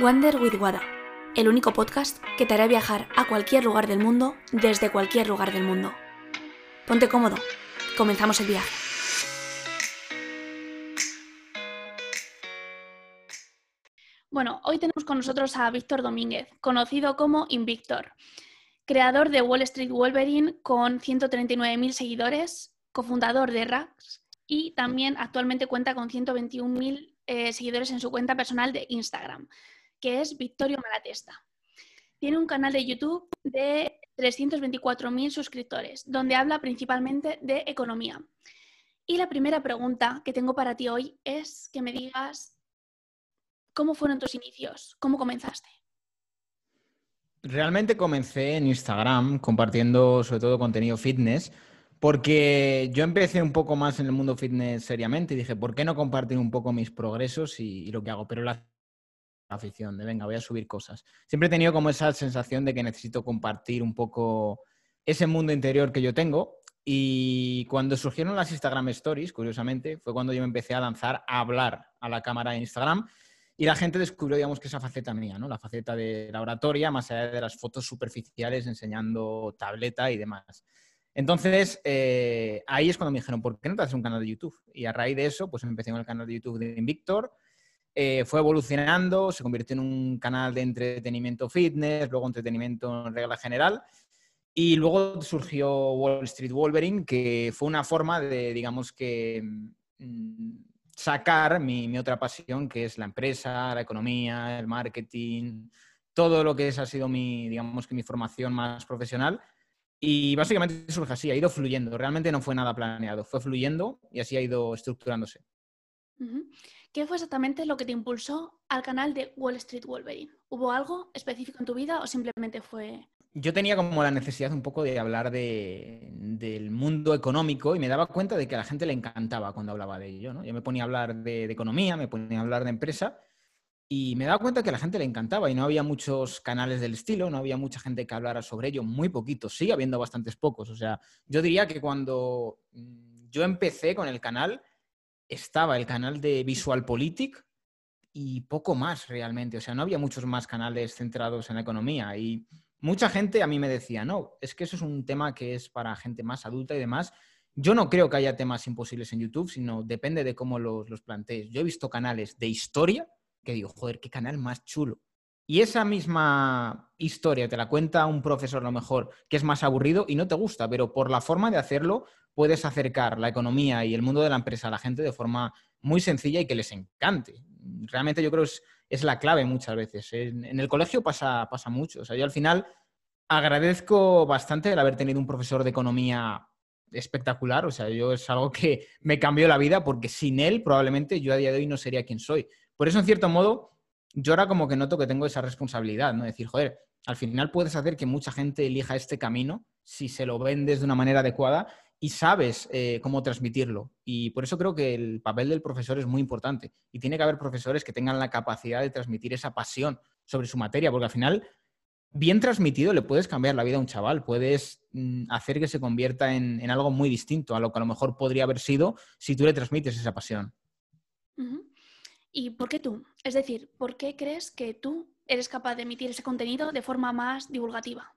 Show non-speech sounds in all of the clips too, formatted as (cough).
Wander with Wada, el único podcast que te hará viajar a cualquier lugar del mundo desde cualquier lugar del mundo. Ponte cómodo, comenzamos el viaje. Bueno, hoy tenemos con nosotros a Víctor Domínguez, conocido como Invictor, creador de Wall Street Wolverine con 139.000 seguidores, cofundador de Rax y también actualmente cuenta con 121.000 eh, seguidores en su cuenta personal de Instagram que es Victorio Malatesta. Tiene un canal de YouTube de 324.000 suscriptores, donde habla principalmente de economía. Y la primera pregunta que tengo para ti hoy es que me digas cómo fueron tus inicios, cómo comenzaste. Realmente comencé en Instagram compartiendo sobre todo contenido fitness, porque yo empecé un poco más en el mundo fitness seriamente y dije, ¿por qué no compartir un poco mis progresos y, y lo que hago? Pero la afición, de venga, voy a subir cosas. Siempre he tenido como esa sensación de que necesito compartir un poco ese mundo interior que yo tengo. Y cuando surgieron las Instagram Stories, curiosamente, fue cuando yo me empecé a lanzar a hablar a la cámara de Instagram y la gente descubrió, digamos, que esa faceta mía, ¿no? La faceta de la oratoria, más allá de las fotos superficiales enseñando tableta y demás. Entonces, eh, ahí es cuando me dijeron, ¿por qué no te haces un canal de YouTube? Y a raíz de eso, pues empecé con el canal de YouTube de Invictor eh, fue evolucionando, se convirtió en un canal de entretenimiento fitness, luego entretenimiento en regla general. Y luego surgió Wall Street Wolverine, que fue una forma de, digamos que, mm, sacar mi, otra pasión, que es la empresa, la economía, el marketing, todo lo que es, ha sido mi, digamos que mi formación más profesional. Y básicamente surge así, ha ido fluyendo. Realmente no fue nada planeado, fue fluyendo y así ha ido estructurándose. ¿Qué fue exactamente lo que te impulsó al canal de Wall Street Wolverine? ¿Hubo algo específico en tu vida o simplemente fue...? Yo tenía como la necesidad un poco de hablar del mundo económico y me daba cuenta de que a la gente le encantaba cuando hablaba de ello. ¿no? Yo me ponía a hablar de, economía, me ponía a hablar de empresa y me daba cuenta que a la gente le encantaba y no había muchos canales del estilo, no había mucha gente que hablara sobre ello, muy poquitos, sigue habiendo bastantes pocos. O sea, yo diría que cuando mm, yo empecé con el canal, estaba el canal de VisualPolitik y poco más realmente. O sea, no había muchos más canales centrados en la economía. Y mucha gente a mí me decía, no, es que eso es un tema que es para gente más adulta y demás. Yo no creo que haya temas imposibles en YouTube, sino depende de cómo los, los plantees. Yo he visto canales de historia que digo, joder, qué canal más chulo. Y esa misma historia te la cuenta un profesor a lo mejor que es más aburrido y no te gusta, pero por la forma de hacerlo puedes acercar la economía y el mundo de la empresa a la gente de forma muy sencilla y que les encante. Realmente yo creo que es, la clave muchas veces. En, el colegio pasa, pasa mucho. O sea, yo al final agradezco bastante el haber tenido un profesor de economía espectacular. O sea, yo es algo que me cambió la vida porque sin él probablemente yo a día de hoy no sería quien soy. Por eso, en cierto modo, yo ahora como que noto que tengo esa responsabilidad, ¿no? Decir, joder, al final puedes hacer que mucha gente elija este camino si se lo vendes de una manera adecuada y sabes eh, cómo transmitirlo. Y por eso creo que el papel del profesor es muy importante. Y tiene que haber profesores que tengan la capacidad de transmitir esa pasión sobre su materia, porque al final, bien transmitido, le puedes cambiar la vida a un chaval, puedes mm, hacer que se convierta en, algo muy distinto a lo que a lo mejor podría haber sido si tú le transmites esa pasión. ¿Y por qué tú? Es decir, ¿por qué crees que tú eres capaz de emitir ese contenido de forma más divulgativa?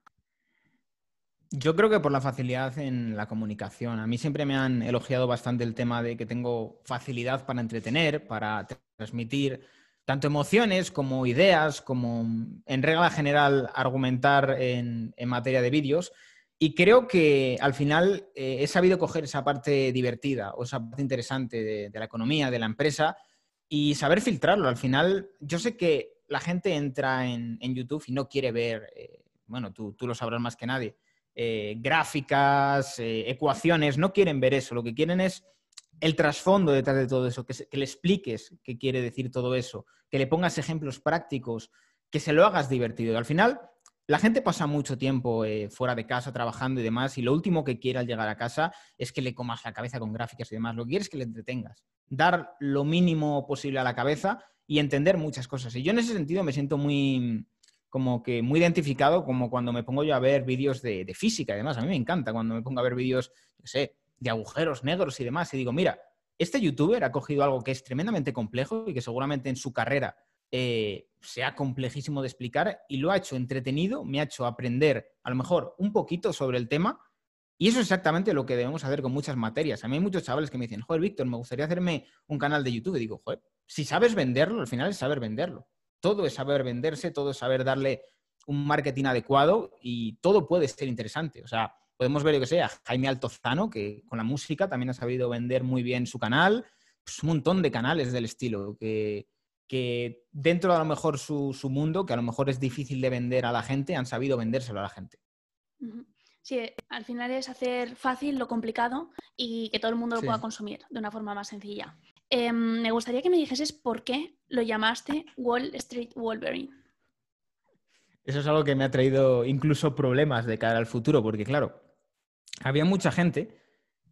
Yo creo que por la facilidad en la comunicación. A mí siempre me han elogiado bastante el tema de que tengo facilidad para entretener, para transmitir tanto emociones como ideas, como en regla general argumentar en, materia de vídeos. Y creo que al final eh, he sabido coger esa parte divertida o esa parte interesante de, la economía, de la empresa y saber filtrarlo. Al final, yo sé que la gente entra en, YouTube y no quiere ver, eh, bueno, tú, tú lo sabrás más que nadie eh, gráficas, eh, ecuaciones, no quieren ver eso, lo que quieren es el trasfondo detrás de todo eso, que, le expliques qué quiere decir todo eso, que le pongas ejemplos prácticos, que se lo hagas divertido. al final, la gente pasa mucho tiempo eh, fuera de casa trabajando y demás, y lo último que quiere al llegar a casa es que le comas la cabeza con gráficas y demás. Lo que quieres es que le entretengas, dar lo mínimo posible a la cabeza y entender muchas cosas. Y yo en ese sentido me siento muy, como que muy identificado como cuando me pongo yo a ver vídeos de, física y demás. A mí me encanta cuando me pongo a ver vídeos, no sé, de agujeros negros y demás y digo, mira, este youtuber ha cogido algo que es tremendamente complejo y que seguramente en su carrera eh, sea complejísimo de explicar y lo ha hecho entretenido, me ha hecho aprender a lo mejor un poquito sobre el tema y eso es exactamente lo que debemos hacer con muchas materias. A mí hay muchos chavales que me dicen, joder, Víctor, me gustaría hacerme un canal de YouTube. Y digo, joder, si sabes venderlo, al final es saber venderlo. Todo es saber venderse, todo es saber darle un marketing adecuado y todo puede ser interesante. O sea, podemos ver, yo que sé, a Jaime Altozano, que con la música también ha sabido vender muy bien su canal. Pues un montón de canales del estilo que, que dentro de a lo mejor su, mundo, que a lo mejor es difícil de vender a la gente, han sabido vendérselo a la gente. Sí, al final es hacer fácil lo complicado y que todo el mundo lo pueda consumir de una forma más sencilla. Em, me gustaría que me dijeses por qué lo llamaste Wall Street Wolverine. Eso es algo que me ha traído incluso problemas de cara al futuro, porque claro, había mucha gente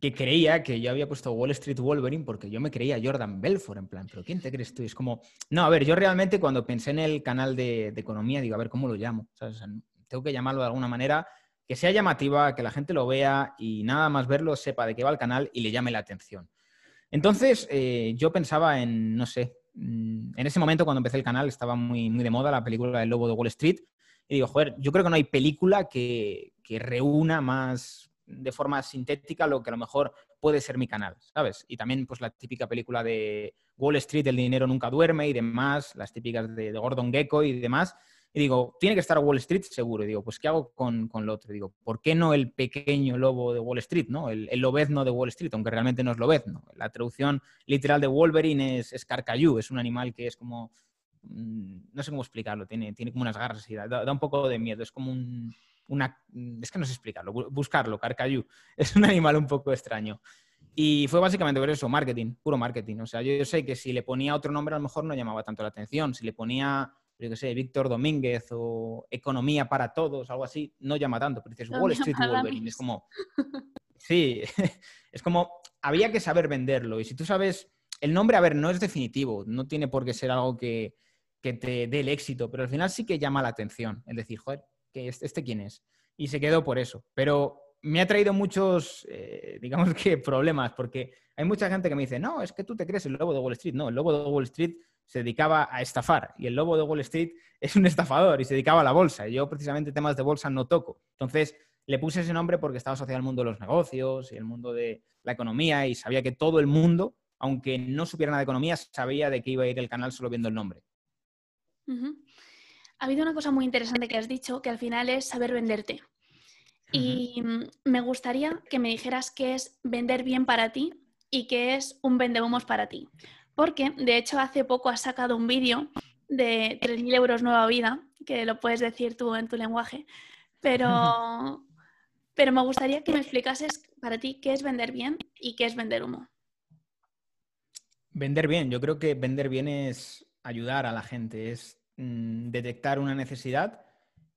que creía que yo había puesto Wall Street Wolverine porque yo me creía Jordan Belfort, en plan, ¿pero quién te crees tú? es como, no, a ver, yo realmente cuando pensé en el canal de, economía, digo, a ver, ¿cómo lo llamo? tengo que llamarlo de alguna manera que sea llamativa, que la gente lo vea y nada más verlo sepa de qué va el canal y le llame la atención. Entonces, eh, yo pensaba en, no sé, mm, en ese momento cuando empecé el canal estaba muy, muy de moda la película El Lobo de Wall Street y digo, joder, yo creo que no hay película que, que reúna más de forma sintética lo que a lo mejor puede ser mi canal, ¿sabes? Y también pues la típica película de Wall Street, el dinero nunca duerme y demás, las típicas de, Gordon Gecko y demás. Y digo, tiene que estar Wall Street seguro. Y digo, pues ¿qué hago con, con lo otro? Digo, ¿por qué no el pequeño lobo de Wall Street, ¿no? El, lobezno de Wall Street, aunque realmente no es lobezno. La traducción literal de Wolverine es, es carcayú, es un animal que es como, mm, no sé cómo explicarlo, tiene, tiene como unas garras y da un poco de miedo, es como un, es que no sé explicarlo, buscarlo, Carcayú. (laughs) Es un animal un poco extraño. Y fue básicamente por eso, marketing, puro marketing. O sea, yo, sé que si le ponía otro nombre a lo mejor no llamaba tanto la atención. Si le ponía, yo qué sé, Víctor Domínguez o Economía para Todos, algo así, no llama tanto. Pero dices Wall Street Wolverine. Es como, (laughs) sí, (laughs) es como, había que saber venderlo. Y si tú sabes, el nombre, a ver, no es definitivo, no tiene por qué ser algo que, que te dé el éxito, pero al final sí que llama la atención. Es decir, joder, que este, quién es. Y se quedó por eso. Pero me ha traído muchos, eh, digamos (laughs) que, problemas, porque hay mucha gente que me dice, no, es que tú te crees el lobo de Wall Street. No, el lobo de Wall Street se dedicaba a estafar y el lobo de Wall Street (laughs) es un estafador y se dedicaba a la bolsa. Yo precisamente temas de bolsa no toco. Entonces le puse ese nombre porque estaba asociado al mundo de los negocios y el mundo de la economía y sabía que todo el mundo, aunque no supiera nada de economía, sabía de qué iba a ir el canal solo viendo el nombre. Ha habido una cosa muy interesante que has dicho, que al final es saber venderte. Y mm, me gustaría que me dijeras qué es vender bien para ti y qué es un vendehumos para ti. Porque, de hecho, hace poco has sacado un vídeo de 3.000 euros nueva vida, que lo puedes decir tú en tu lenguaje, pero, (laughs) pero me gustaría que me explicases para ti qué es vender bien y qué es vender humo. Vender bien, yo creo que vender bien es ayudar a la gente, es Mm, detectar una necesidad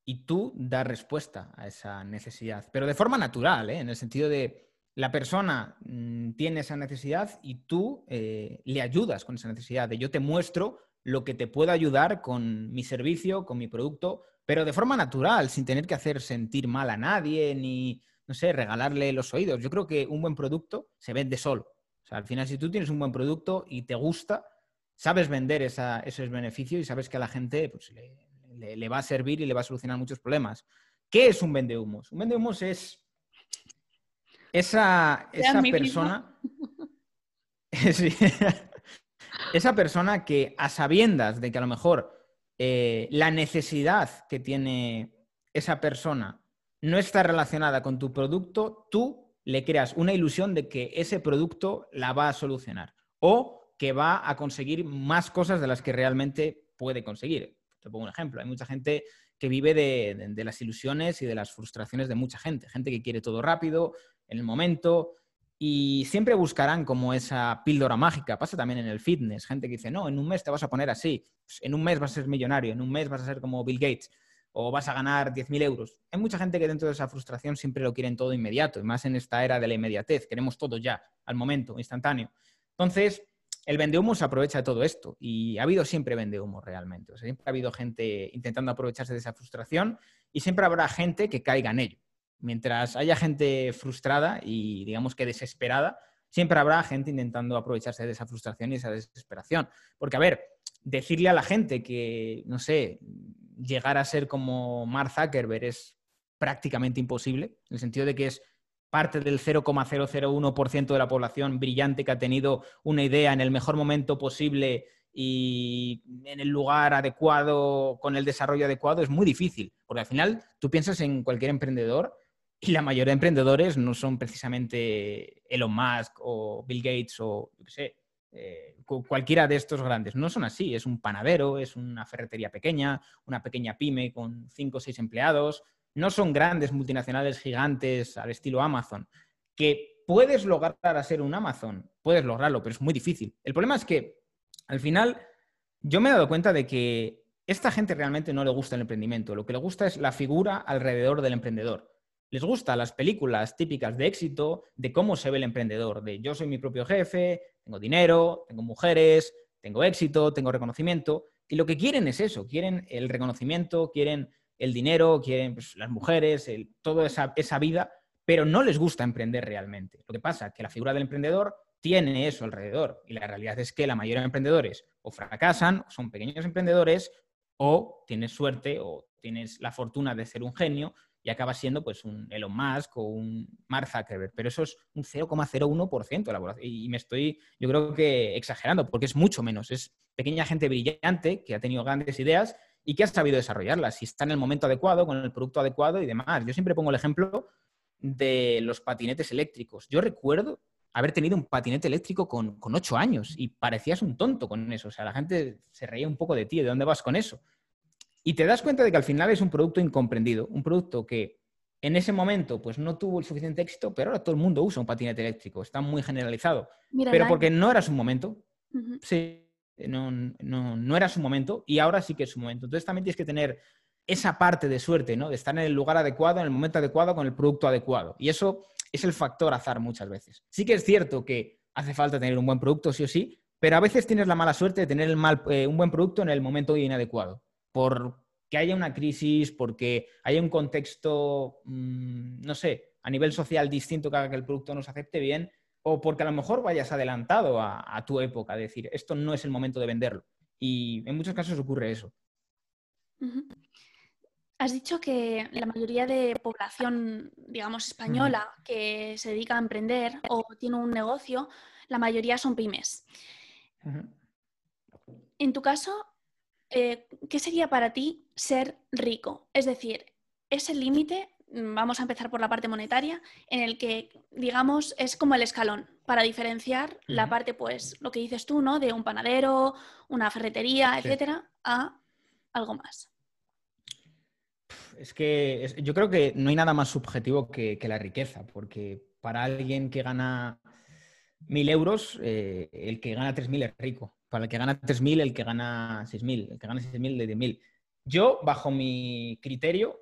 y tú dar respuesta a esa necesidad, pero de forma natural, ¿eh? en el sentido de la persona mm, tiene esa necesidad y tú eh, le ayudas con esa necesidad, de yo te muestro lo que te puedo ayudar con mi servicio, con mi producto, pero de forma natural, sin tener que hacer sentir mal a nadie ni, no sé, regalarle los oídos. Yo creo que un buen producto se vende solo. O sea, al final, si tú tienes un buen producto y te gusta, sabes vender esa, esos beneficios y sabes que a la gente pues, le, va a servir y le va a solucionar muchos problemas. ¿Qué es un vendehumos? Un vendehumos es esa, esa persona... (laughs) (laughs) esa persona que a sabiendas de que a lo mejor eh, la necesidad que tiene esa persona no está relacionada con tu producto, tú le creas una ilusión de que ese producto la va a solucionar. O que va a conseguir más cosas de las que realmente puede conseguir. Te pongo un ejemplo. Hay mucha gente que vive de, las ilusiones y de las frustraciones de mucha gente. Gente que quiere todo rápido, en el momento, y siempre buscarán como esa píldora mágica. Pasa también en el fitness. Gente que dice, no, en un mes te vas a poner así, pues en un mes vas a ser millonario, en un mes vas a ser como Bill Gates o vas a ganar 10.000 euros. Hay mucha gente que dentro de esa frustración siempre lo quieren todo inmediato, y más en esta era de la inmediatez. Queremos todo ya, al momento, instantáneo. Entonces, el vendehumo se aprovecha de todo esto y ha habido siempre vendehumo realmente. siempre ha habido gente intentando aprovecharse de esa frustración y siempre habrá gente que caiga en ello. Mientras haya gente frustrada y digamos que desesperada, siempre habrá gente intentando aprovecharse de esa frustración y esa desesperación. Porque, a ver, decirle a la gente que, no sé, llegar a ser como Mark Zuckerberg es prácticamente imposible, en el sentido de que es parte del 0,001% de la población brillante que ha tenido una idea en el mejor momento posible y en el lugar adecuado, con el desarrollo adecuado, es muy difícil. Porque al final tú piensas en cualquier emprendedor y la mayoría de emprendedores no son precisamente Elon Musk o Bill Gates o, eh, cualquiera de estos grandes. No son así. Es un panadero, es una ferretería pequeña, una pequeña pyme con cinco o seis empleados. No son grandes multinacionales gigantes al estilo Amazon. Que puedes lograr a ser un Amazon, puedes lograrlo, pero es muy difícil. El problema es que al final, yo me he dado cuenta de que esta gente realmente no le gusta el emprendimiento, lo que le gusta es la figura alrededor del emprendedor. Les gustan las películas típicas de éxito, de cómo se ve el emprendedor, de yo soy mi propio jefe, tengo dinero, tengo mujeres, tengo éxito, tengo reconocimiento, y lo que quieren es eso, quieren el reconocimiento, quieren el dinero, quieren pues, las mujeres, toda esa, esa vida, pero no les gusta emprender realmente. Lo que pasa es que la figura del emprendedor tiene eso alrededor. Y la realidad es que la mayoría de emprendedores o fracasan, son pequeños emprendedores, o tienes suerte o tienes la fortuna de ser un genio y acabas siendo pues un Elon Musk o un Mark Zuckerberg. Pero eso es un 0,01% de la población. Y me estoy, yo creo que exagerando, porque es mucho menos. Es pequeña gente brillante que ha tenido grandes ideas y que ha sabido desarrollarlas. Y está en el momento adecuado, con el producto adecuado y demás. Yo siempre pongo el ejemplo de los patinetes eléctricos. Yo recuerdo haber tenido un patinete eléctrico con, ocho años y parecías un tonto con eso. O sea, la gente se reía un poco de ti, ¿de dónde vas con eso? Y te das cuenta de que al final es un producto incomprendido, un producto que en ese momento pues no tuvo el suficiente éxito, pero ahora todo el mundo usa un patinete eléctrico, está muy generalizado. pero porque no era su momento. Sí, no, no, no era su momento y ahora sí que es su momento. Entonces también tienes que tener esa parte de suerte, ¿no? De estar en el lugar adecuado, en el momento adecuado, con el producto adecuado. Y eso es el factor azar muchas veces. Sí que es cierto que hace falta tener un buen producto, sí o sí, pero a veces tienes la mala suerte de tener el mal, eh, un buen producto en el momento inadecuado. Porque haya una crisis, porque haya un contexto, mm, no sé, a nivel social distinto que haga que el producto no se acepte bien, o porque a lo mejor vayas adelantado a, tu época, decir, esto no es el momento de venderlo. Y en muchos casos ocurre eso. Has dicho que la mayoría de población, digamos, española que se dedica a emprender o tiene un negocio, la mayoría son pymes. En tu caso, eh, ¿qué sería para ti ser rico? Es decir, ese límite, vamos a empezar por la parte monetaria, en el que, digamos, es como el escalón para diferenciar la parte, pues, lo que dices tú, ¿no? De un panadero, una ferretería, etcétera, a algo más es que yo creo que no hay nada más subjetivo que, la riqueza, porque para alguien que gana mil euros, eh, el que gana tres mil es rico. Para el que gana tres mil, el que gana seis mil. El que gana seis mil, de diez mil. Yo, bajo mi criterio,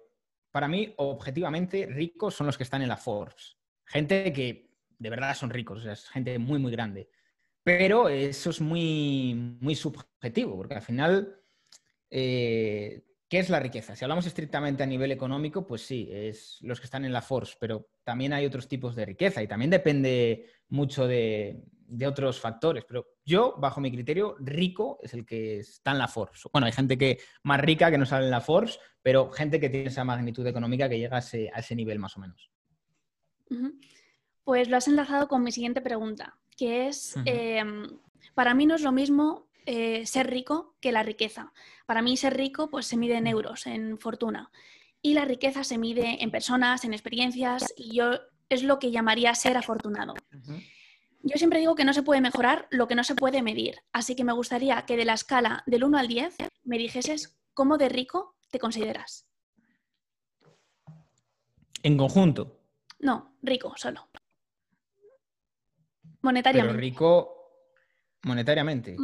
para mí, objetivamente, ricos son los que están en la Forbes. Gente que de verdad son ricos, es gente muy, muy grande. Pero eso es muy, muy subjetivo, porque al final eh, ¿Qué es la riqueza? Si hablamos estrictamente a nivel económico, pues sí, es los que están en la Force, pero también hay otros tipos de riqueza y también depende mucho de, otros factores. Pero yo, bajo mi criterio, rico es el que está en la Force. Bueno, hay gente que más rica que no sale en la Force, pero gente que tiene esa magnitud económica que llega a ese, nivel más o menos. Pues lo has enlazado con mi siguiente pregunta, que es, em, para mí no es lo mismo eh, ser rico que la riqueza. Para mí ser rico pues se mide en euros, en fortuna. Y la riqueza se mide en personas, en experiencias, y yo es lo que llamaría ser afortunado. Yo siempre digo que no se puede mejorar lo que no se puede medir. Así que me gustaría que de la escala del 1 al 10 me dijeses cómo de rico te consideras. En conjunto. No, rico, solo. Monetariamente. Pero rico, Monetariamente.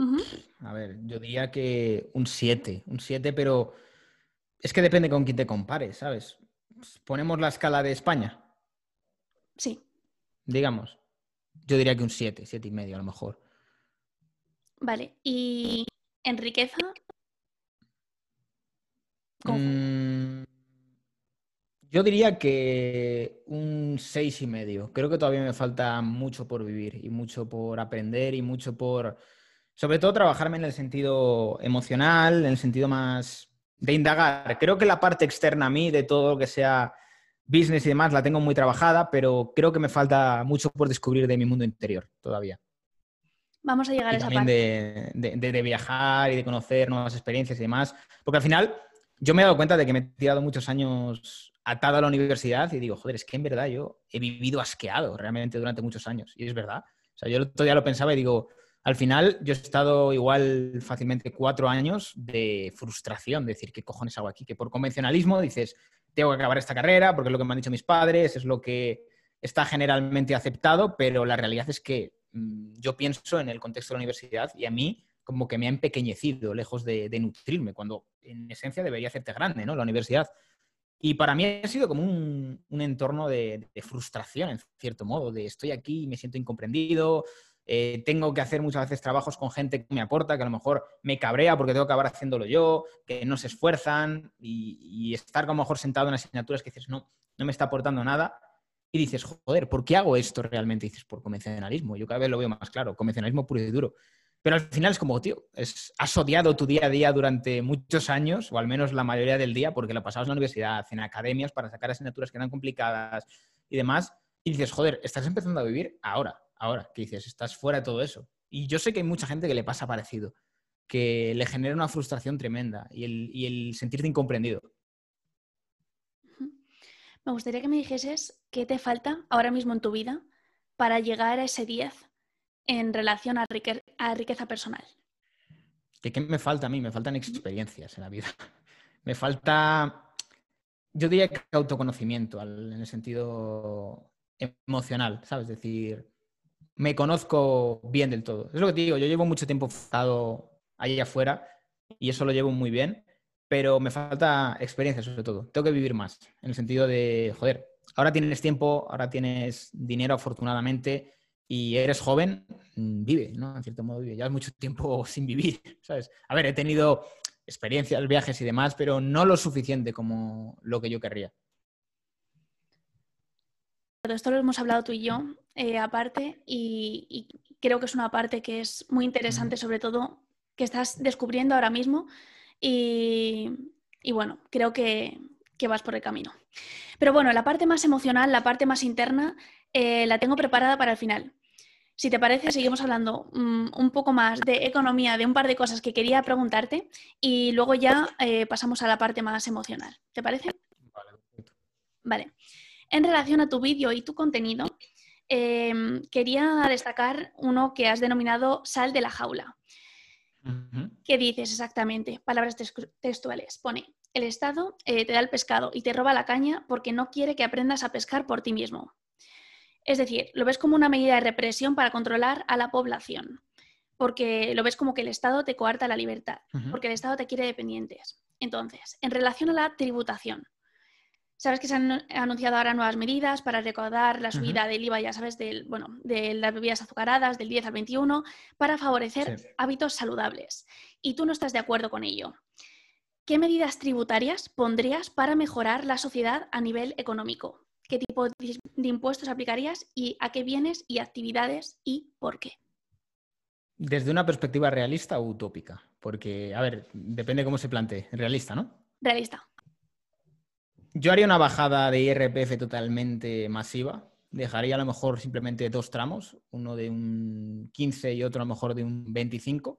A ver, yo diría que un 7, un 7, pero es que depende con quién te compares, ¿sabes? Ponemos la escala de España. Sí. Digamos. Yo diría que un 7, 7 y medio a lo mejor. Vale. ¿Y en riqueza? Mm, yo diría que un seis y medio. Creo que todavía me falta mucho por vivir y mucho por aprender y mucho por sobre todo trabajarme en el sentido emocional, en el sentido más de indagar. Creo que la parte externa a mí, de todo lo que sea business y demás, la tengo muy trabajada, pero creo que me falta mucho por descubrir de mi mundo interior todavía. Vamos a llegar a esa parte. De, de, viajar y de conocer nuevas experiencias y demás. Porque al final yo me he dado cuenta de que me he tirado muchos años atado a la universidad y digo, joder, es que en verdad yo he vivido asqueado realmente durante muchos años. Y es verdad. O sea, yo todavía lo pensaba y digo, al final yo he estado igual fácilmente cuatro años de frustración, de decir, ¿qué cojones hago aquí? Que por convencionalismo dices, tengo que acabar esta carrera porque es lo que me han dicho mis padres, es lo que está generalmente aceptado, pero la realidad es que mm, yo pienso en el contexto de la universidad y a mí como que me ha empequeñecido, lejos de, nutrirme, cuando en esencia debería hacerte grande, ¿no? La universidad. Y para mí ha sido como un, entorno de, frustración, en cierto modo, de estoy aquí y me siento incomprendido, eh, tengo que hacer muchas veces trabajos con gente que me aporta, que a lo mejor me cabrea porque tengo que acabar haciéndolo yo, que no se esfuerzan y, estar como mejor sentado en asignaturas que dices, no, no me está aportando nada. Y dices, joder, ¿por qué hago esto realmente? Y dices, por convencionalismo. Yo cada vez lo veo más claro, convencionalismo puro y duro. Pero al final es como, tío, es, has odiado tu día a día durante muchos años, o al menos la mayoría del día, porque lo pasabas en la universidad, en academias, para sacar asignaturas que eran complicadas y demás. Y dices, joder, estás empezando a vivir ahora, ahora, que dices, estás fuera de todo eso. Y yo sé que hay mucha gente que le pasa parecido, que le genera una frustración tremenda y el, y el sentirte incomprendido. Me gustaría que me dijeses qué te falta ahora mismo en tu vida para llegar a ese 10 en relación a, riqueza personal? ¿Qué, me falta a mí? Me faltan experiencias en la vida. (laughs) Me falta, yo diría que autoconocimiento en el sentido emocional, ¿sabes? Es decir, me conozco bien del todo. Es lo que te digo, yo llevo mucho tiempo estado ahí afuera y eso lo llevo muy bien, pero me falta experiencia sobre todo. Tengo que vivir más, en el sentido de, joder, ahora tienes tiempo, ahora tienes dinero afortunadamente, y eres joven, mm, vive, ¿no? En cierto modo vive. Llevas mucho tiempo (laughs) sin vivir, ¿sabes? A ver, he tenido experiencias, viajes y demás, pero no lo suficiente como lo que yo querría. Esto lo hemos hablado tú y yo eh, aparte y, creo que es una parte que es muy interesante, sobre todo que estás descubriendo ahora mismo y, bueno, creo que, vas por el camino. Pero bueno, la parte más emocional, la parte más interna, eh, la tengo preparada para el final. Si te parece, seguimos hablando mm, un poco más de economía, de un par de cosas que quería preguntarte y luego ya eh, pasamos a la parte más emocional. ¿Te parece? Vale. Vale. En relación a tu vídeo y tu contenido, em, quería destacar uno que has denominado sal de la jaula. ¿Qué dices exactamente? Palabras textuales. Pone, el Estado eh, te da el pescado y te roba la caña porque no quiere que aprendas a pescar por ti mismo. Es decir, lo ves como una medida de represión para controlar a la población, porque lo ves como que el Estado te coarta la libertad, porque el Estado te quiere dependientes. Entonces, en relación a la tributación, sabes que se han anunciado ahora nuevas medidas para recaudar la subida del IVA, ya sabes, del, bueno, de las bebidas azucaradas del 10 al 21, para favorecer hábitos saludables. Y tú no estás de acuerdo con ello. ¿Qué medidas tributarias pondrías para mejorar la sociedad a nivel económico? qué tipo de impuestos aplicarías y a qué bienes y actividades y por qué. Desde una perspectiva realista o utópica, porque, a ver, depende cómo se plantee. Realista, ¿no? Realista. Yo haría una bajada de IRPF totalmente masiva. Dejaría a lo mejor simplemente dos tramos, uno de un 15 y otro a lo mejor de un 25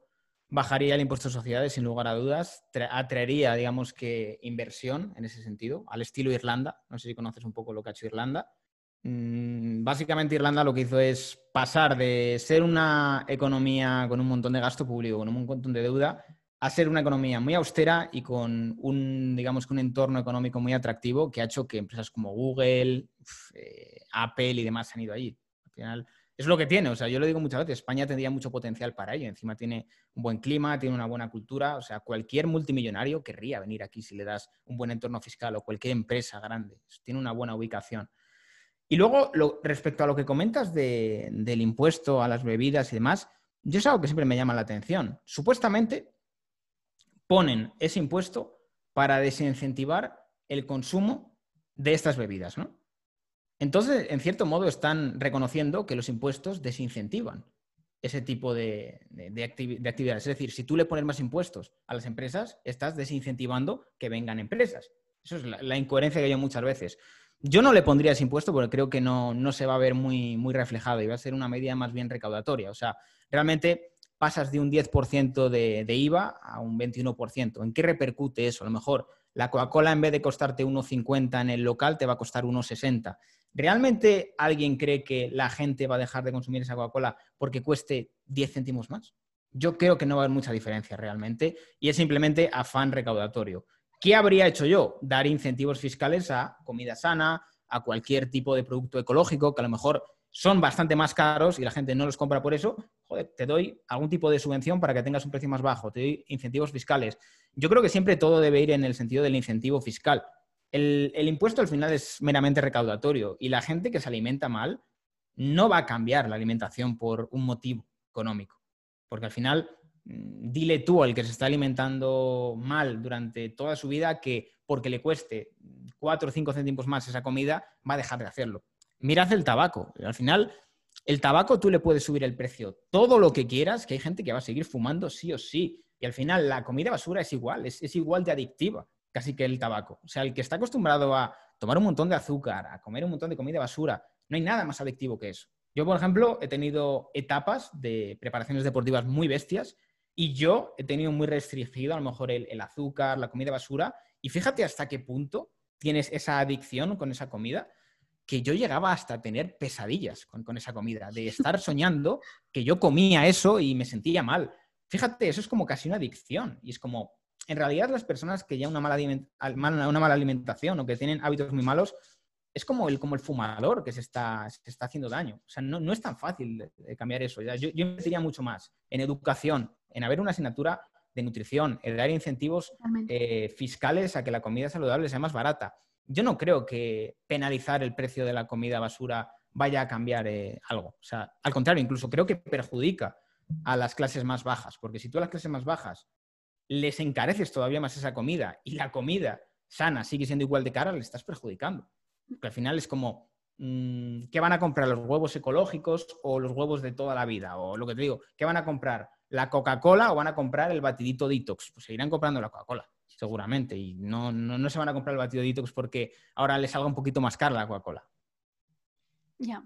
bajaría el impuesto de sociedades sin lugar a dudas, atraería, digamos que, inversión en ese sentido, al estilo Irlanda. No sé si conoces un poco lo que ha hecho Irlanda. Mm, básicamente Irlanda lo que hizo es pasar de ser una economía con un montón de gasto público, con un montón de deuda, a ser una economía muy austera y con un, digamos, un entorno económico muy atractivo que ha hecho que empresas como Google, eh, Apple y demás han ido ahí. Al final, es lo que tiene. O sea, yo lo digo muchas veces, España tendría mucho potencial para ello. Encima tiene un buen clima, tiene una buena cultura. O sea, cualquier multimillonario querría venir aquí si le das un buen entorno fiscal o cualquier empresa grande. Tiene una buena ubicación. Y luego, respecto a lo que comentas del impuesto a las bebidas y demás, yo es algo que siempre me llama la atención. Supuestamente ponen ese impuesto para desincentivar el consumo de estas bebidas, ¿no? Entonces, en cierto modo, están reconociendo que los impuestos desincentivan ese tipo de, actividades. Es decir, si tú le pones más impuestos a las empresas, estás desincentivando que vengan empresas. Eso es la, incoherencia que hay muchas veces. Yo no le pondría ese impuesto porque creo que no, no, se va a ver muy, muy reflejado y va a ser una medida más bien recaudatoria. O sea, realmente pasas de un 10% de, IVA a un 21%. ¿En qué repercute eso? A lo mejor la Coca-Cola en vez de costarte 1,50 en el local te va a costar 1,60. ¿Realmente alguien cree que la gente va a dejar de consumir esa Coca-Cola porque cueste 10 céntimos más? Yo creo que no va a haber mucha diferencia realmente y es simplemente afán recaudatorio. ¿Qué habría hecho yo? Dar incentivos fiscales a comida sana, a cualquier tipo de producto ecológico que a lo mejor son bastante más caros y la gente no los compra por eso. Joder, te doy algún tipo de subvención para que tengas un precio más bajo, te doy incentivos fiscales. Yo creo que siempre todo debe ir en el sentido del incentivo fiscal el, impuesto al final es meramente recaudatorio y la gente que se alimenta mal no va a cambiar la alimentación por un motivo económico. Porque al final, mm, dile tú al que se está alimentando mal durante toda su vida que porque le cueste 4 o 5 céntimos más esa comida, va a dejar de hacerlo. Mirad el tabaco. Al final, el tabaco tú le puedes subir el precio todo lo que quieras, que hay gente que va a seguir fumando sí o sí. Y al final, la comida basura es igual, es igual de adictiva casi que el tabaco. O sea, el que está acostumbrado a tomar un montón de azúcar, a comer un montón de comida basura, no hay nada más adictivo que eso. Yo, por ejemplo, he tenido etapas de preparaciones deportivas muy bestias y yo he tenido muy restringido a lo mejor el, azúcar, la comida basura. Y fíjate hasta qué punto tienes esa adicción con esa comida que yo llegaba hasta tener pesadillas con, con, esa comida, de (laughs) estar soñando que yo comía eso y me sentía mal. Fíjate, eso es como casi una adicción y es como, en realidad las personas que llevan una mala, una mala alimentación o que tienen hábitos muy malos, es como el, como el fumador que se está, está haciendo daño. O sea, no, es tan fácil cambiar eso. Yo, yo investiría mucho más en educación, en haber una asignatura de nutrición, en dar incentivos eh, fiscales a que la comida saludable sea más barata. Yo no creo que penalizar el precio de la comida basura vaya a cambiar eh, algo. O sea, al contrario, incluso creo que perjudica a las clases más bajas, porque si tú a las clases más bajas les encareces todavía más esa comida y la comida sana sigue siendo igual de cara, le estás perjudicando. Porque al final es como, mm, ¿qué van a comprar los huevos ecológicos o los huevos de toda la vida? O lo que te digo, ¿qué van a comprar? ¿La Coca-Cola o van a comprar el batidito detox? Pues seguirán comprando la Coca-Cola, seguramente. Y no, no, se van a comprar el batido detox porque ahora les salga un poquito más cara la Coca-Cola. Ya.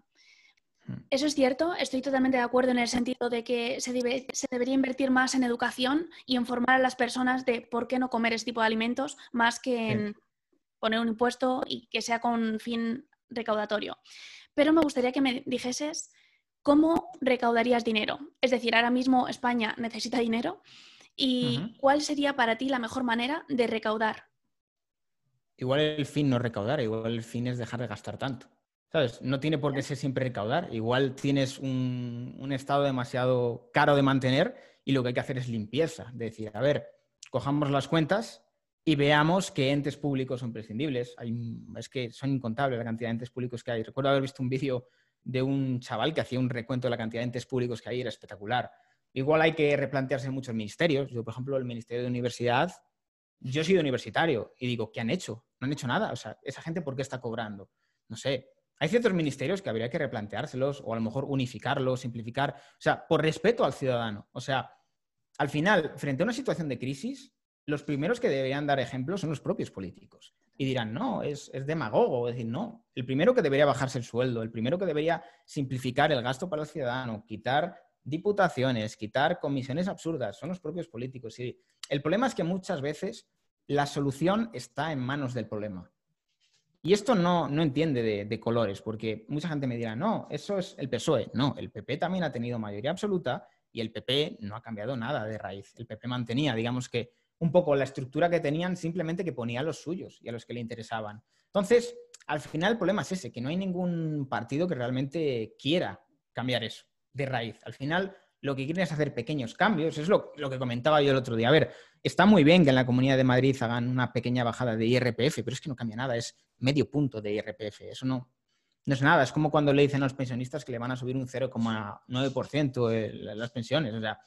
Hmm. Eso es cierto, estoy totalmente de acuerdo en el sentido de que se, debería invertir más en educación y en formar a las personas de por qué no comer ese tipo de alimentos, más que en poner un impuesto y que sea con fin recaudatorio. Pero me gustaría que me dijeses cómo recaudarías dinero. Es decir, ahora mismo España necesita dinero y cuál sería para ti la mejor manera de recaudar. Igual el fin no es recaudar, igual el fin es dejar de gastar tanto. ¿Sabes? No tiene por qué ser siempre recaudar. Igual tienes un, estado demasiado caro de mantener y lo que hay que hacer es limpieza. decir, a ver, cojamos las cuentas y veamos qué entes públicos son prescindibles. es que son incontables la cantidad de entes públicos que hay. Recuerdo haber visto un vídeo de un chaval que hacía un recuento de la cantidad de entes públicos que hay, era espectacular. Igual hay que replantearse muchos ministerios. Yo, por ejemplo, el Ministerio de Universidad, yo he sido universitario y digo, ¿qué han hecho? No han hecho nada. O sea, ¿esa gente por qué está cobrando? No sé, hay ciertos ministerios que habría que replanteárselos o a lo mejor unificarlos, simplificar, o sea, por respeto al ciudadano. O sea, al final, frente a una situación de crisis, los primeros que deberían dar ejemplo son los propios políticos. Y dirán, no, es, es demagogo. Es decir, no, el primero que debería bajarse el sueldo, el primero que debería simplificar el gasto para el ciudadano, quitar diputaciones, quitar comisiones absurdas, son los propios políticos. Y el problema es que muchas veces la solución está en manos del problema. Y esto no, entiende de, colores, porque mucha gente me dirá, no, eso es el PSOE. No, el PP también ha tenido mayoría absoluta y el PP no ha cambiado nada de raíz. El PP mantenía, digamos que, un poco la estructura que tenían, simplemente que ponía a los suyos y a los que le interesaban. Entonces, al final el problema es ese, que no hay ningún partido que realmente quiera cambiar eso de raíz. Al final, lo que quieren es hacer pequeños cambios. Es lo, que comentaba yo el otro día. A ver, está muy bien que en la Comunidad de Madrid hagan una pequeña bajada de IRPF, pero es que no cambia nada. Es medio punto de IRPF. Eso no, no es nada. Es como cuando le dicen a los pensionistas que le van a subir un 0,9% las pensiones. O sea,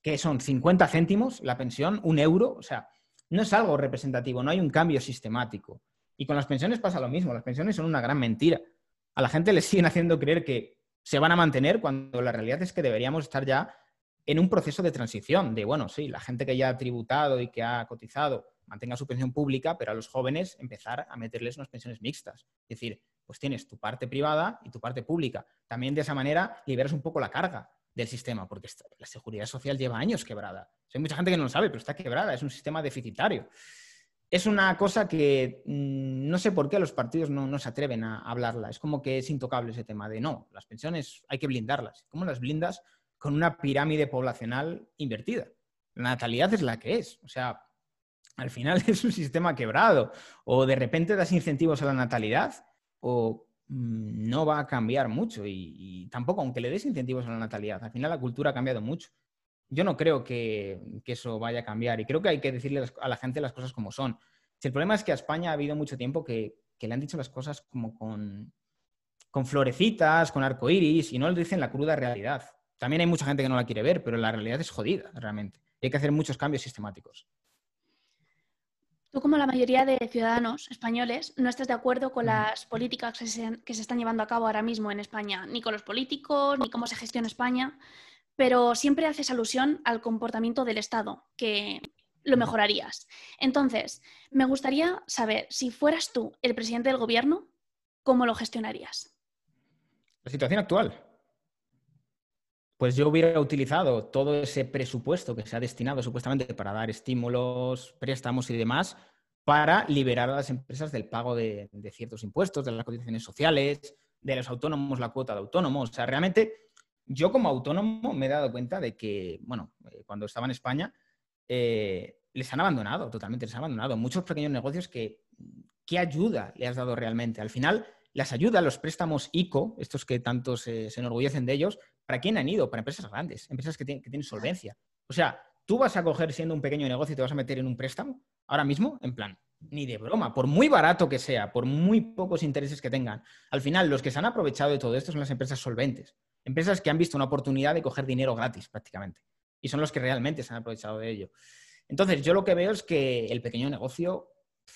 que son 50 céntimos la pensión, un euro. O sea, no es algo representativo, no hay un cambio sistemático. Y con las pensiones pasa lo mismo. Las pensiones son una gran mentira. A la gente le siguen haciendo creer que se van a mantener cuando la realidad es que deberíamos estar ya en un proceso de transición, de, bueno, sí, la gente que ya ha tributado y que ha cotizado mantenga su pensión pública, pero a los jóvenes empezar a meterles unas pensiones mixtas. Es decir, pues tienes tu parte privada y tu parte pública. También de esa manera liberas un poco la carga del sistema, porque la seguridad social lleva años quebrada. hay mucha gente que no lo sabe, pero está quebrada, es un sistema deficitario. Es una cosa que mm, no sé por qué los partidos no, se atreven a hablarla. Es como que es intocable ese tema de no, las pensiones hay que blindarlas. ¿Cómo las blindas? Con una pirámide poblacional invertida. La natalidad es la que es. O sea, al final (laughs) es un sistema quebrado. O de repente das incentivos a la natalidad o mm, no va a cambiar mucho. Y, tampoco, aunque le des incentivos a la natalidad, al final la cultura ha cambiado mucho. Yo no creo que, eso vaya a cambiar y creo que hay que decirle a la gente las cosas como son. Si el problema es que a España ha habido mucho tiempo que, le han dicho las cosas como con, con florecitas, con arcoiris y no le dicen la cruda realidad. También hay mucha gente que no la quiere ver, pero la realidad es jodida, realmente. Y hay que hacer muchos cambios sistemáticos. Tú, como la mayoría de ciudadanos españoles, no estás de acuerdo con las políticas que se, están llevando a cabo ahora mismo en España, ni con los políticos, ni cómo se gestiona España, pero siempre haces alusión al comportamiento del Estado, que lo mejorarías. Entonces, me gustaría saber, si fueras tú el presidente del gobierno, ¿cómo lo gestionarías? La situación actual. Pues yo hubiera utilizado todo ese presupuesto que se ha destinado supuestamente para dar estímulos, préstamos y demás para liberar a las empresas del pago de, ciertos impuestos, de las cotizaciones sociales, de los autónomos, la cuota de autónomos. O sea, realmente yo como autónomo me he dado cuenta de que, bueno, eh, cuando estaba en España, eh, les han abandonado, totalmente les han abandonado. Muchos pequeños negocios que, ¿qué ayuda le has dado realmente? Al final, las ayudas, los préstamos ICO, estos que tanto se, enorgullecen de ellos, ¿para quién han ido? Para empresas grandes, empresas que, tienen, solvencia. O sea, tú vas a coger siendo un pequeño negocio y te vas a meter en un préstamo ahora mismo, en plan, ni de broma, por muy barato que sea, por muy pocos intereses que tengan. Al final, los que se han aprovechado de todo esto son las empresas solventes, empresas que han visto una oportunidad de coger dinero gratis prácticamente. Y son los que realmente se han aprovechado de ello. Entonces, yo lo que veo es que el pequeño negocio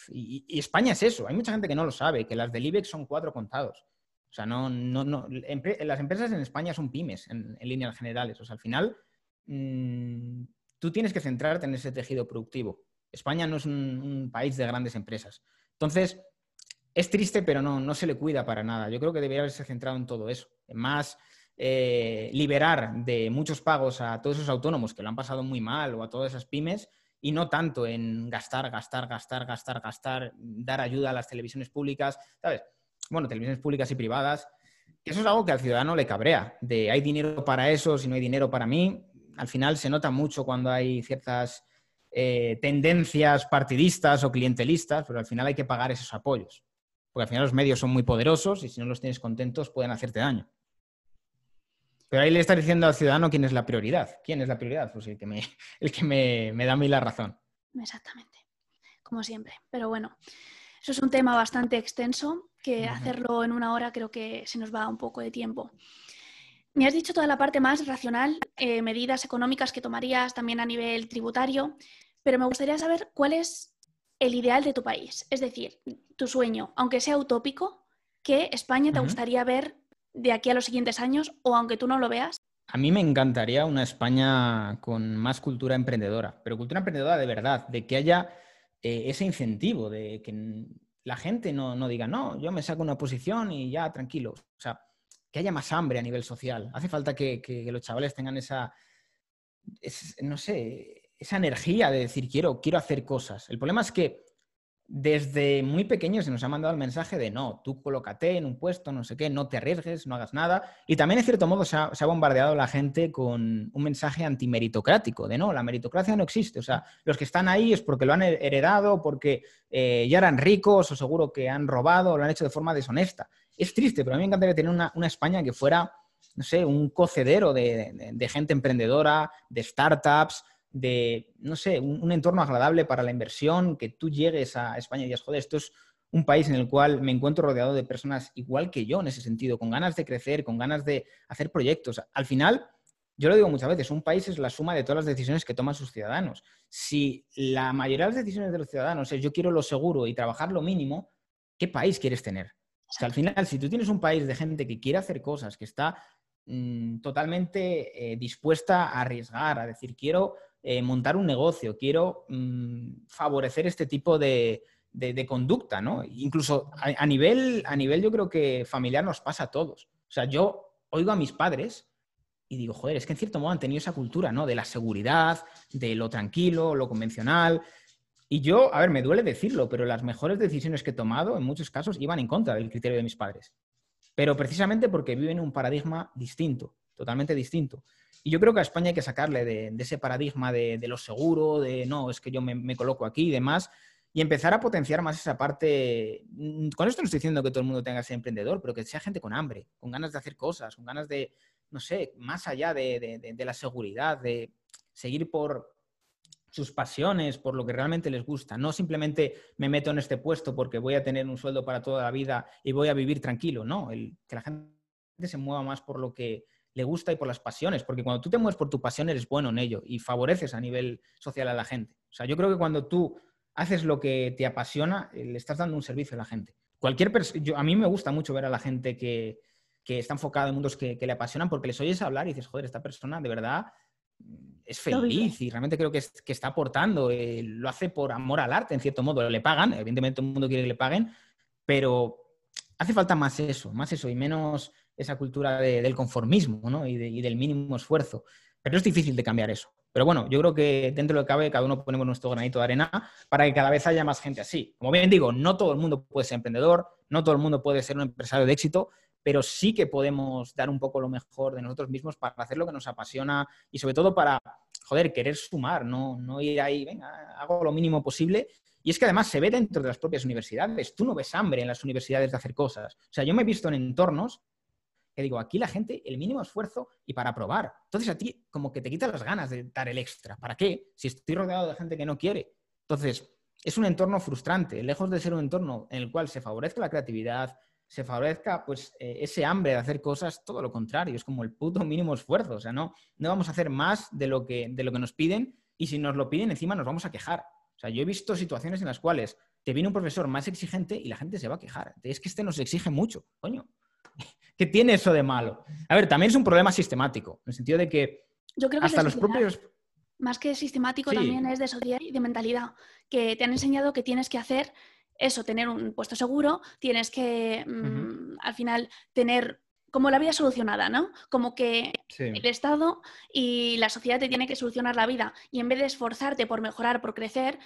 y, España es eso. Hay mucha gente que no lo sabe, que las del IBEX son cuatro contados. O sea, no, no, no las empresas en España son pymes en, líneas generales. O sea, al final mm, tú tienes que centrarte en ese tejido productivo. España no es un, país de grandes empresas. Entonces, es triste, pero no, no se le cuida para nada. Yo creo que debería haberse centrado en todo eso. más, eh, liberar de muchos pagos a todos esos autónomos que lo han pasado muy mal o a todas esas pymes y no tanto en gastar, gastar, gastar, gastar, gastar, dar ayuda a las televisiones públicas, ¿sabes? Bueno, televisiones públicas y privadas. Eso es algo que al ciudadano le cabrea, de hay dinero para eso, si no hay dinero para mí. Al final se nota mucho cuando hay ciertas eh, tendencias partidistas o clientelistas, pero al final hay que pagar esos apoyos. Porque al final los medios son muy poderosos y si no los tienes contentos pueden hacerte daño. Pero ahí le estás diciendo al ciudadano quién es la prioridad. ¿Quién es la prioridad? Pues el que me, (laughs) el que me, da a mí la razón. Exactamente, como siempre. Pero bueno, eso es un tema bastante extenso que hacerlo en una hora creo que se nos va un poco de tiempo. Me has dicho toda la parte más racional, eh, medidas económicas que tomarías también a nivel tributario, pero me gustaría saber cuál es el ideal de tu país, es decir, tu sueño, aunque sea utópico, ¿qué España te gustaría ver de aquí a los siguientes años o aunque tú no lo veas? A mí me encantaría una España con más cultura emprendedora, pero cultura emprendedora de verdad, de que haya eh, ese incentivo, de que la gente no, diga, no, yo me saco una posición y ya tranquilo. O sea, que haya más hambre a nivel social. Hace falta que, los chavales tengan esa, no sé, esa energía de decir, quiero, quiero hacer cosas. El problema es que desde muy pequeños se nos ha mandado el mensaje de no, tú colócate en un puesto, no sé qué, no te arriesgues, no hagas nada. Y también, en cierto modo, se ha, bombardeado la gente con un mensaje antimeritocrático, de no, la meritocracia no existe. O sea, los que están ahí es porque lo han heredado, porque eh, ya eran ricos o seguro que han robado o lo han hecho de forma deshonesta. Es triste, pero a mí me encantaría tener una, España que fuera, no sé, un cocedero de gente emprendedora, de startups, de, no sé, un, entorno agradable para la inversión, que tú llegues a España y digas, joder, esto es un país en el cual me encuentro rodeado de personas igual que yo en ese sentido, con ganas de crecer, con ganas de hacer proyectos. Al final, yo lo digo muchas veces, un país es la suma de todas las decisiones que toman sus ciudadanos. Si la mayoría de las decisiones de los ciudadanos es yo quiero lo seguro y trabajar lo mínimo, ¿qué país quieres tener? al final, si tú tienes un país de gente que quiere hacer cosas, que está mm, totalmente eh, dispuesta a arriesgar, a decir, quiero eh, montar un negocio, quiero mm, favorecer este tipo de, conducta, ¿no? Incluso a, nivel, a nivel, yo creo que familiar nos pasa a todos. O sea, yo oigo a mis padres y digo, joder, es que en cierto modo han tenido esa cultura, ¿no? De la seguridad, de lo tranquilo, lo convencional. Y yo, a ver, me duele decirlo, pero las mejores decisiones que he tomado en muchos casos iban en contra del criterio de mis padres. Pero precisamente porque viven un paradigma distinto, totalmente distinto. Y yo creo que a España hay que sacarle de, ese paradigma de, lo seguro, de no, es que yo me, coloco aquí y demás, y empezar a potenciar más esa parte. Mm, con esto no estoy diciendo que todo el mundo tenga que ser emprendedor, pero que sea gente con hambre, con ganas de hacer cosas, con ganas de, no sé, más allá de, la seguridad, de seguir por, sus pasiones, por lo que realmente les gusta. No simplemente me meto en este puesto porque voy a tener un sueldo para toda la vida y voy a vivir tranquilo. No, que la gente se mueva más por lo que le gusta y por las pasiones, porque cuando tú te mueves por tu pasión eres bueno en ello y favoreces a nivel social a la gente. O sea, yo creo que cuando tú haces lo que te apasiona, eh, le estás dando un servicio a la gente. Cualquier a mí me gusta mucho ver a la gente que, está enfocada en mundos que, que, le apasionan porque les oyes hablar y dices, joder, esta persona de verdad es feliz y realmente creo que, está aportando. Eh, lo hace por amor al arte, en cierto modo. Le pagan, evidentemente todo el mundo quiere que le paguen, pero hace falta más eso, más eso y menos esa cultura del conformismo y, del mínimo esfuerzo. Pero es difícil de cambiar eso. Pero bueno, yo creo que dentro de lo que cabe, cada uno ponemos nuestro granito de arena para que cada vez haya más gente así. Como bien digo, no todo el mundo puede ser emprendedor, no todo el mundo puede ser un empresario de éxito, pero sí que podemos dar un poco lo mejor de nosotros mismos para hacer lo que nos apasiona y sobre todo para, joder, querer sumar, no, no ir ahí, venga, hago lo mínimo posible. Y es que además se ve dentro de las propias universidades. Tú no ves hambre en las universidades de hacer cosas. O sea, yo me he visto en entornos que digo, aquí la gente, el mínimo esfuerzo y para probar. Entonces a ti como que te quita las ganas de dar el extra. ¿Para qué? Si estoy rodeado de gente que no quiere. Entonces, es un entorno frustrante, lejos de ser un entorno en el cual se favorezca la creatividad, se favorezca pues eh, ese hambre de hacer cosas, todo lo contrario, es como el puto mínimo esfuerzo, o sea, no, no vamos a hacer más de lo, que, de lo que nos piden y si nos lo piden encima nos vamos a quejar. O sea, yo he visto situaciones en las cuales te viene un profesor más exigente y la gente se va a quejar. Es que este nos exige mucho, coño. ¿Qué tiene eso de malo? A ver, también es un problema sistemático, en el sentido de que, yo creo que hasta los propios... Más que sistemático también es de sociedad y de mentalidad, que te han enseñado que tienes que hacer eso, tener un puesto seguro, tienes que mm, al final tener como la vida solucionada, ¿no? Como que el Estado y la sociedad te tiene que solucionar la vida y en vez de esforzarte por mejorar, por crecer,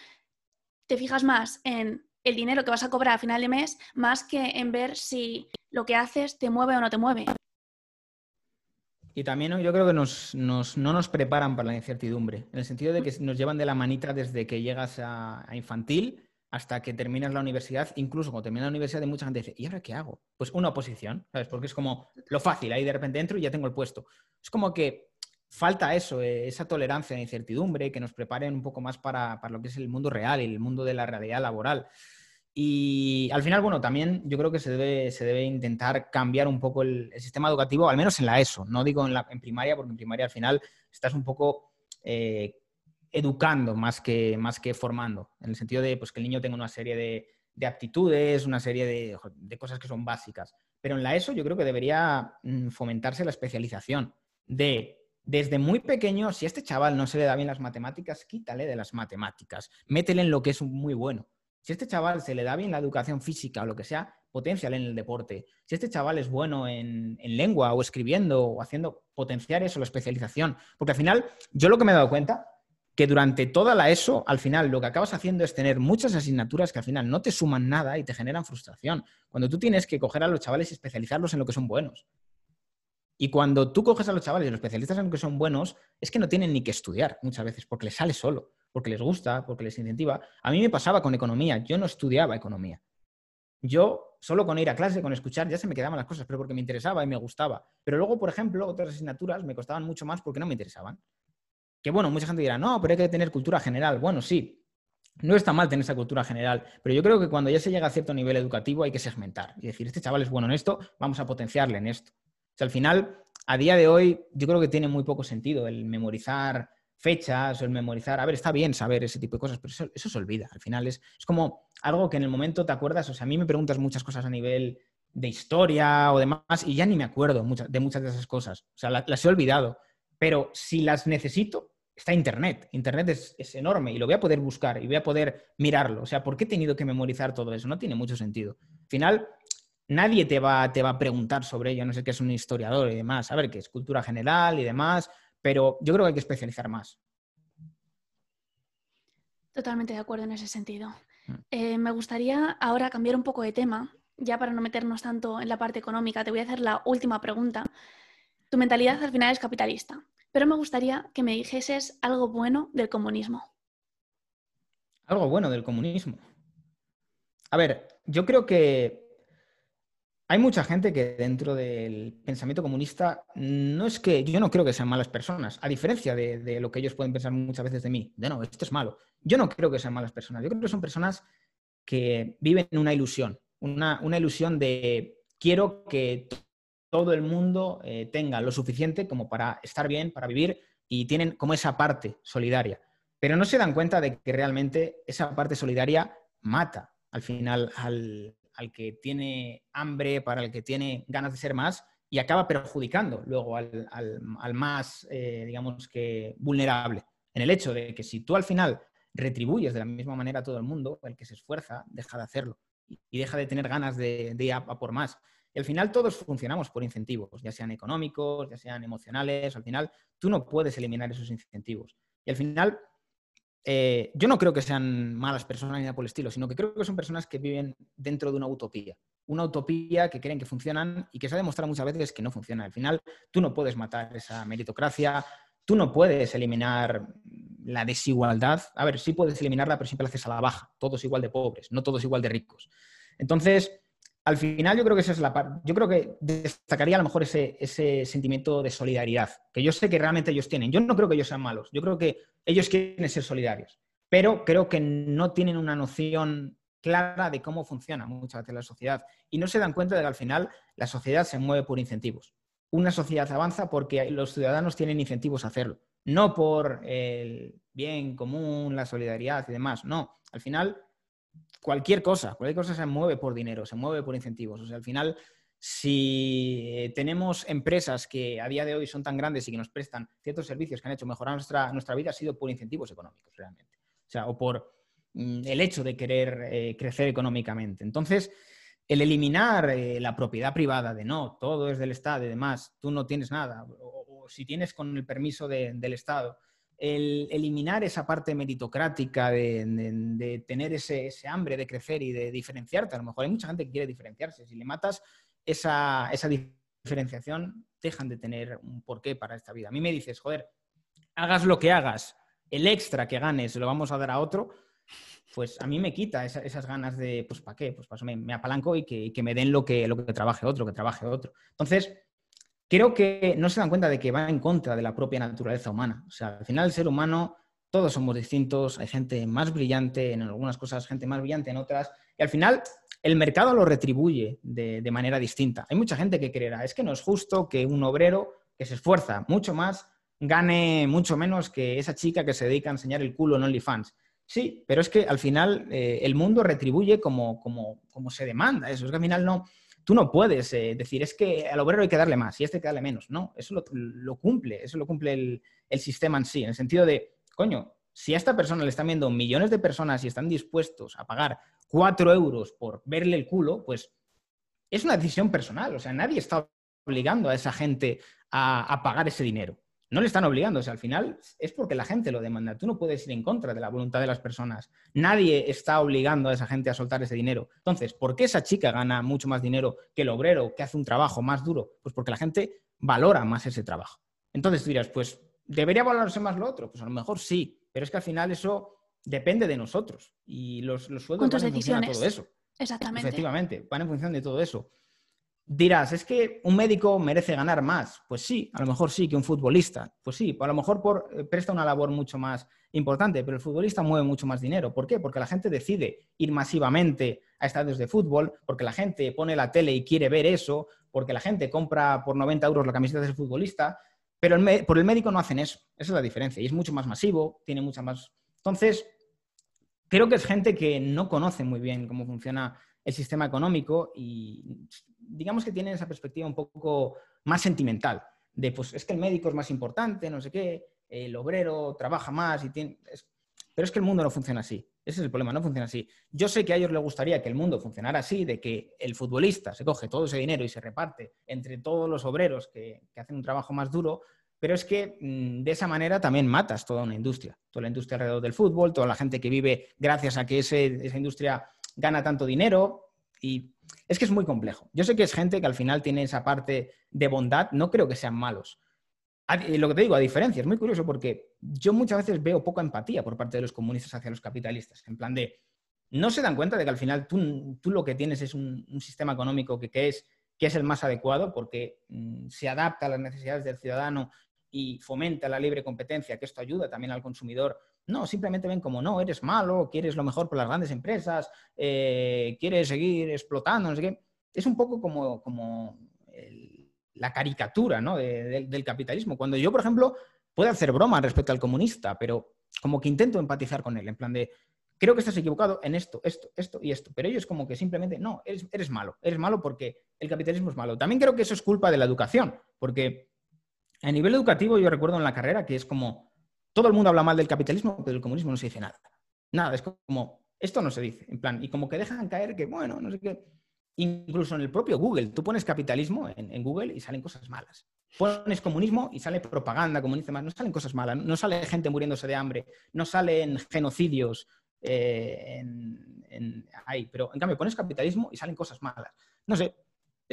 te fijas más en el dinero que vas a cobrar a final de mes más que en ver si lo que haces te mueve o no te mueve. Y también yo creo que nos, no nos preparan para la incertidumbre, en el sentido de que nos llevan de la manita desde que llegas a infantil hasta que terminas la universidad, incluso cuando terminas la universidad, mucha gente dice, ¿y ahora qué hago? Pues una oposición, ¿sabes? Porque es como lo fácil, ahí de repente entro y ya tengo el puesto. Es como que falta eso, eh, esa tolerancia de incertidumbre, que nos preparen un poco más para, lo que es el mundo real y el mundo de la realidad laboral. Y al final, bueno, también yo creo que se debe, se debe intentar cambiar un poco el, sistema educativo, al menos en la ESO, no digo en, la, en primaria, porque en primaria al final estás un poco eh, educando más que, más que formando, en el sentido de pues, que el niño tenga una serie de, aptitudes, una serie de, cosas que son básicas. Pero en la ESO yo creo que debería mm, fomentarse la especialización de desde muy pequeño, si a este chaval no se le da bien las matemáticas, quítale de las matemáticas, métele en lo que es muy bueno. Si a este chaval se le da bien la educación física o lo que sea, potencial en el deporte. Si este chaval es bueno en, en, lengua o escribiendo o haciendo, potenciar eso, la especialización. Porque al final, yo lo que me he dado cuenta que durante toda la ESO, al final, lo que acabas haciendo es tener muchas asignaturas que al final no te suman nada y te generan frustración. Cuando tú tienes que coger a los chavales y especializarlos en lo que son buenos. Y cuando tú coges a los chavales los especialistas en lo que son buenos, es que no tienen ni que estudiar muchas veces, porque les sale solo, porque les gusta, porque les incentiva. A mí me pasaba con economía, yo no estudiaba economía. Yo solo con ir a clase, con escuchar, ya se me quedaban las cosas, pero porque me interesaba y me gustaba. Pero luego, por ejemplo, otras asignaturas me costaban mucho más porque no me interesaban. Que bueno, mucha gente dirá, no, pero hay que tener cultura general. Bueno, sí, no está mal tener esa cultura general, pero yo creo que cuando ya se llega a cierto nivel educativo hay que segmentar y decir, este chaval es bueno en esto, vamos a potenciarle en esto. Sea, al final, a día de hoy, yo creo que tiene muy poco sentido el memorizar fechas o el memorizar. A ver, está bien saber ese tipo de cosas, pero eso, se olvida. Al final es, es como algo que en el momento te acuerdas. O sea, a mí me preguntas muchas cosas a nivel de historia o demás, y ya ni me acuerdo de muchas de esas cosas. O sea, las he olvidado. Pero si las necesito, está Internet. Internet es, enorme y lo voy a poder buscar y voy a poder mirarlo. O sea, ¿por qué he tenido que memorizar todo eso? No tiene mucho sentido. Al final, nadie te va, te va a preguntar sobre ello, no sé qué es un historiador y demás. A ver, qué es cultura general y demás, pero yo creo que hay que especializar más. Totalmente de acuerdo en ese sentido. Mm. Eh, me gustaría ahora cambiar un poco de tema, ya para no meternos tanto en la parte económica. Te voy a hacer la última pregunta. Tu mentalidad al final es capitalista, pero me gustaría que me dijeses algo bueno del comunismo. Algo bueno del comunismo. A ver, yo creo que hay mucha gente que dentro del pensamiento comunista no es que yo no creo que sean malas personas, a diferencia de, lo que ellos pueden pensar muchas veces de mí, de no, esto es malo. Yo no creo que sean malas personas, yo creo que son personas que viven en una ilusión, una, ilusión de quiero que todo el mundo eh, tenga lo suficiente como para estar bien, para vivir y tienen como esa parte solidaria. Pero no se dan cuenta de que realmente esa parte solidaria mata al final al, al que tiene hambre, para el que tiene ganas de ser más y acaba perjudicando luego al, más, eh, digamos que, vulnerable. En el hecho de que si tú al final retribuyes de la misma manera a todo el mundo, el que se esfuerza deja de hacerlo y deja de tener ganas de, ir a, por más. Y al final todos funcionamos por incentivos, ya sean económicos, ya sean emocionales. Al final tú no puedes eliminar esos incentivos. Y al final eh, yo no creo que sean malas personas ni nada por el estilo, sino que creo que son personas que viven dentro de una utopía. Una utopía que creen que funcionan y que se ha demostrado muchas veces que no funciona. Al final, tú no puedes matar esa meritocracia, tú no puedes eliminar la desigualdad. A ver, sí puedes eliminarla, pero siempre la haces a la baja. Todos igual de pobres, no todos igual de ricos. Entonces, al final yo creo que esa es la parte, yo creo que destacaría a lo mejor ese, ese, sentimiento de solidaridad, que yo sé que realmente ellos tienen. Yo no creo que ellos sean malos, yo creo que ellos quieren ser solidarios, pero creo que no tienen una noción clara de cómo funciona muchas veces la sociedad y no se dan cuenta de que al final la sociedad se mueve por incentivos. Una sociedad avanza porque los ciudadanos tienen incentivos a hacerlo, no por el bien común, la solidaridad y demás, no. Al final cualquier cosa, cualquier cosa se mueve por dinero, se mueve por incentivos. O sea, al final, si tenemos empresas que a día de hoy son tan grandes y que nos prestan ciertos servicios que han hecho mejorar nuestra, nuestra vida, ha sido por incentivos económicos, realmente. O sea, o por mm, el hecho de querer eh, crecer económicamente. Entonces, el eliminar eh, la propiedad privada de no, todo es del Estado y demás, tú no tienes nada, o, si tienes con el permiso del Estado, el eliminar esa parte meritocrática de, tener ese, hambre de crecer y de diferenciarte. A lo mejor hay mucha gente que quiere diferenciarse. Si le matas esa, diferenciación, dejan de tener un porqué para esta vida. A mí me dices, joder, hagas lo que hagas, el extra que ganes lo vamos a dar a otro, pues a mí me quita esas ganas de, pues ¿para qué? Pues me, me apalanco y que, que, me den lo que, lo que trabaje otro, que trabaje otro. Entonces, creo que no se dan cuenta de que va en contra de la propia naturaleza humana. O sea, al final el ser humano, todos somos distintos, hay gente más brillante en algunas cosas, gente más brillante en otras, y al final el mercado lo retribuye de, manera distinta. Hay mucha gente que creerá, es que no es justo que un obrero que se esfuerza mucho más gane mucho menos que esa chica que se dedica a enseñar el culo en OnlyFans. Sí, pero es que al final eh, el mundo retribuye como, como, como se demanda eso. Es que al final no, tú no puedes eh, decir, es que al obrero hay que darle más y a este hay que darle menos. No, eso lo, cumple, eso lo cumple el, sistema en sí, en el sentido de, coño, si a esta persona le están viendo millones de personas y están dispuestos a pagar cuatro euros por verle el culo, pues es una decisión personal. O sea, nadie está obligando a esa gente a pagar ese dinero no le están obligando. O sea, al final es porque la gente lo demanda. Tú no puedes ir en contra de la voluntad de las personas. Nadie está obligando a esa gente a soltar ese dinero. Entonces, ¿por qué esa chica gana mucho más dinero que el obrero que hace un trabajo más duro? Pues porque la gente valora más ese trabajo. Entonces tú dirás, pues, ¿debería valorarse más lo otro? Pues a lo mejor sí, pero es que al final eso depende de nosotros. Y los, los sueldos van en función de todo eso. Exactamente. Efectivamente, van en función de todo eso. Dirás, es que un médico merece ganar más. Pues sí, a lo mejor sí que un futbolista. Pues sí, a lo mejor por, eh, presta una labor mucho más importante, pero el futbolista mueve mucho más dinero. ¿Por qué? Porque la gente decide ir masivamente a estadios de fútbol, porque la gente pone la tele y quiere ver eso, porque la gente compra por 90 euros la camiseta del futbolista, pero por el médico no hacen eso. Esa es la diferencia. Y es mucho más masivo, tiene mucha más... Entonces, creo que es gente que no conoce muy bien cómo funciona el sistema económico y digamos que tienen esa perspectiva un poco más sentimental, de pues es que el médico es más importante, no sé qué, el obrero trabaja más y tiene... Pero es que el mundo no funciona así. Ese es el problema, no funciona así. Yo sé que a ellos les gustaría que el mundo funcionara así, de que el futbolista se coge todo ese dinero y se reparte entre todos los obreros que, hacen un trabajo más duro, pero es que mm, de esa manera también matas toda una industria, toda la industria alrededor del fútbol, toda la gente que vive gracias a que esa industria gana tanto dinero y es que es muy complejo. Yo sé que es gente que al final tiene esa parte de bondad, no creo que sean malos, lo que te digo, a diferencia, es muy curioso porque yo muchas veces veo poca empatía por parte de los comunistas hacia los capitalistas, en plan de, no se dan cuenta de que al final tú, tú lo que tienes es un, sistema económico que, es, que es el más adecuado porque mm, se adapta a las necesidades del ciudadano y fomenta la libre competencia, que esto ayuda también al consumidor. No, simplemente ven como no, eres malo, quieres lo mejor por las grandes empresas, eh, quieres seguir explotando, no sé qué. Es un poco como, como la caricatura del capitalismo. Cuando yo, por ejemplo, puedo hacer broma respecto al comunista, pero como que intento empatizar con él, en plan de, creo que estás equivocado en esto, esto, esto y esto. Pero ellos como que simplemente, no, eres, eres malo, eres malo porque el capitalismo es malo. También creo que eso es culpa de la educación, porque a nivel educativo yo recuerdo en la carrera que es como, todo el mundo habla mal del capitalismo, pero del comunismo no se dice nada. Nada, es como, esto no se dice, en plan, y como que dejan caer que, bueno, no sé qué. Incluso en el propio Google, tú pones capitalismo en, Google y salen cosas malas. Pones comunismo y sale propaganda comunista, no salen cosas malas, no sale gente muriéndose de hambre, no salen genocidios eh, pero en cambio pones capitalismo y salen cosas malas. No sé,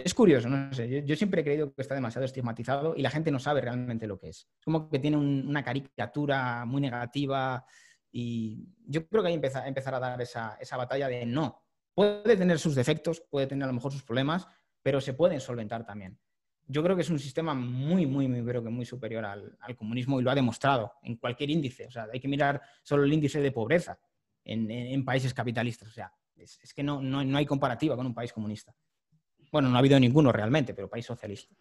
es curioso, no sé, yo, siempre he creído que está demasiado estigmatizado y la gente no sabe realmente lo que es. Es como que tiene una caricatura muy negativa y yo creo que hay que empezar a dar esa, esa batalla de no, Puede tener sus defectos, puede tener a lo mejor sus problemas, pero se pueden solventar también. Yo creo que es un sistema muy, muy, muy, pero que muy superior al, comunismo y lo ha demostrado en cualquier índice. O sea, hay que mirar solo el índice de pobreza en, países capitalistas. O sea, es, que no, no hay comparativa con un país comunista. Bueno, no ha habido ninguno realmente, pero país socialista.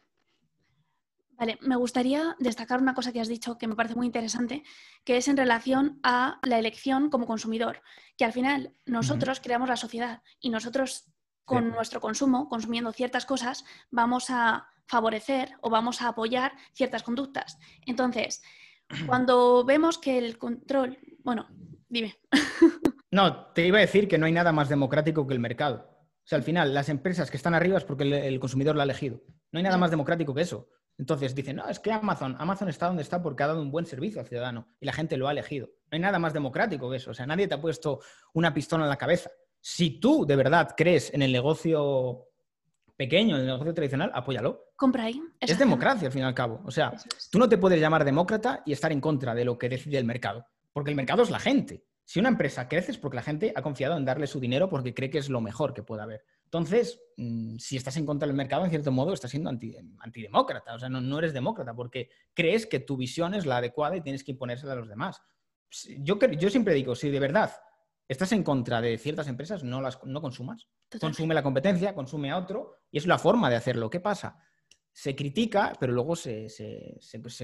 Vale, me gustaría destacar una cosa que has dicho que me parece muy interesante, que es en relación a la elección como consumidor, que al final nosotros creamos la sociedad y nosotros con nuestro consumo, consumiendo ciertas cosas, vamos a favorecer o vamos a apoyar ciertas conductas. Entonces, (clears throat) cuando vemos que el control, bueno, dime. No, te iba a decir que no hay nada más democrático que el mercado. O sea, al final, las empresas que están arriba es porque el, consumidor lo ha elegido. No hay nada más democrático que eso. Entonces dicen, no, es que Amazon, Amazon está donde está porque ha dado un buen servicio al ciudadano y la gente lo ha elegido. No hay nada más democrático que eso. O sea, nadie te ha puesto una pistola en la cabeza. Si tú de verdad crees en el negocio pequeño, en el negocio tradicional, apóyalo. Compra ahí. Es democracia, al fin y al cabo. O sea, tú no te puedes llamar demócrata y estar en contra de lo que decide el mercado, porque el mercado es la gente. Si una empresa crece es porque la gente ha confiado en darle su dinero porque cree que es lo mejor que pueda haber. Entonces, mm, si estás en contra del mercado, en cierto modo, estás siendo antidemócrata. O sea, no, eres demócrata porque crees que tu visión es la adecuada y tienes que imponérsela a los demás. Yo, yo siempre digo, si de verdad estás en contra de ciertas empresas, no las no consumas. Consume la competencia, consume a otro y es la forma de hacerlo. ¿Qué pasa? Se critica, pero luego se,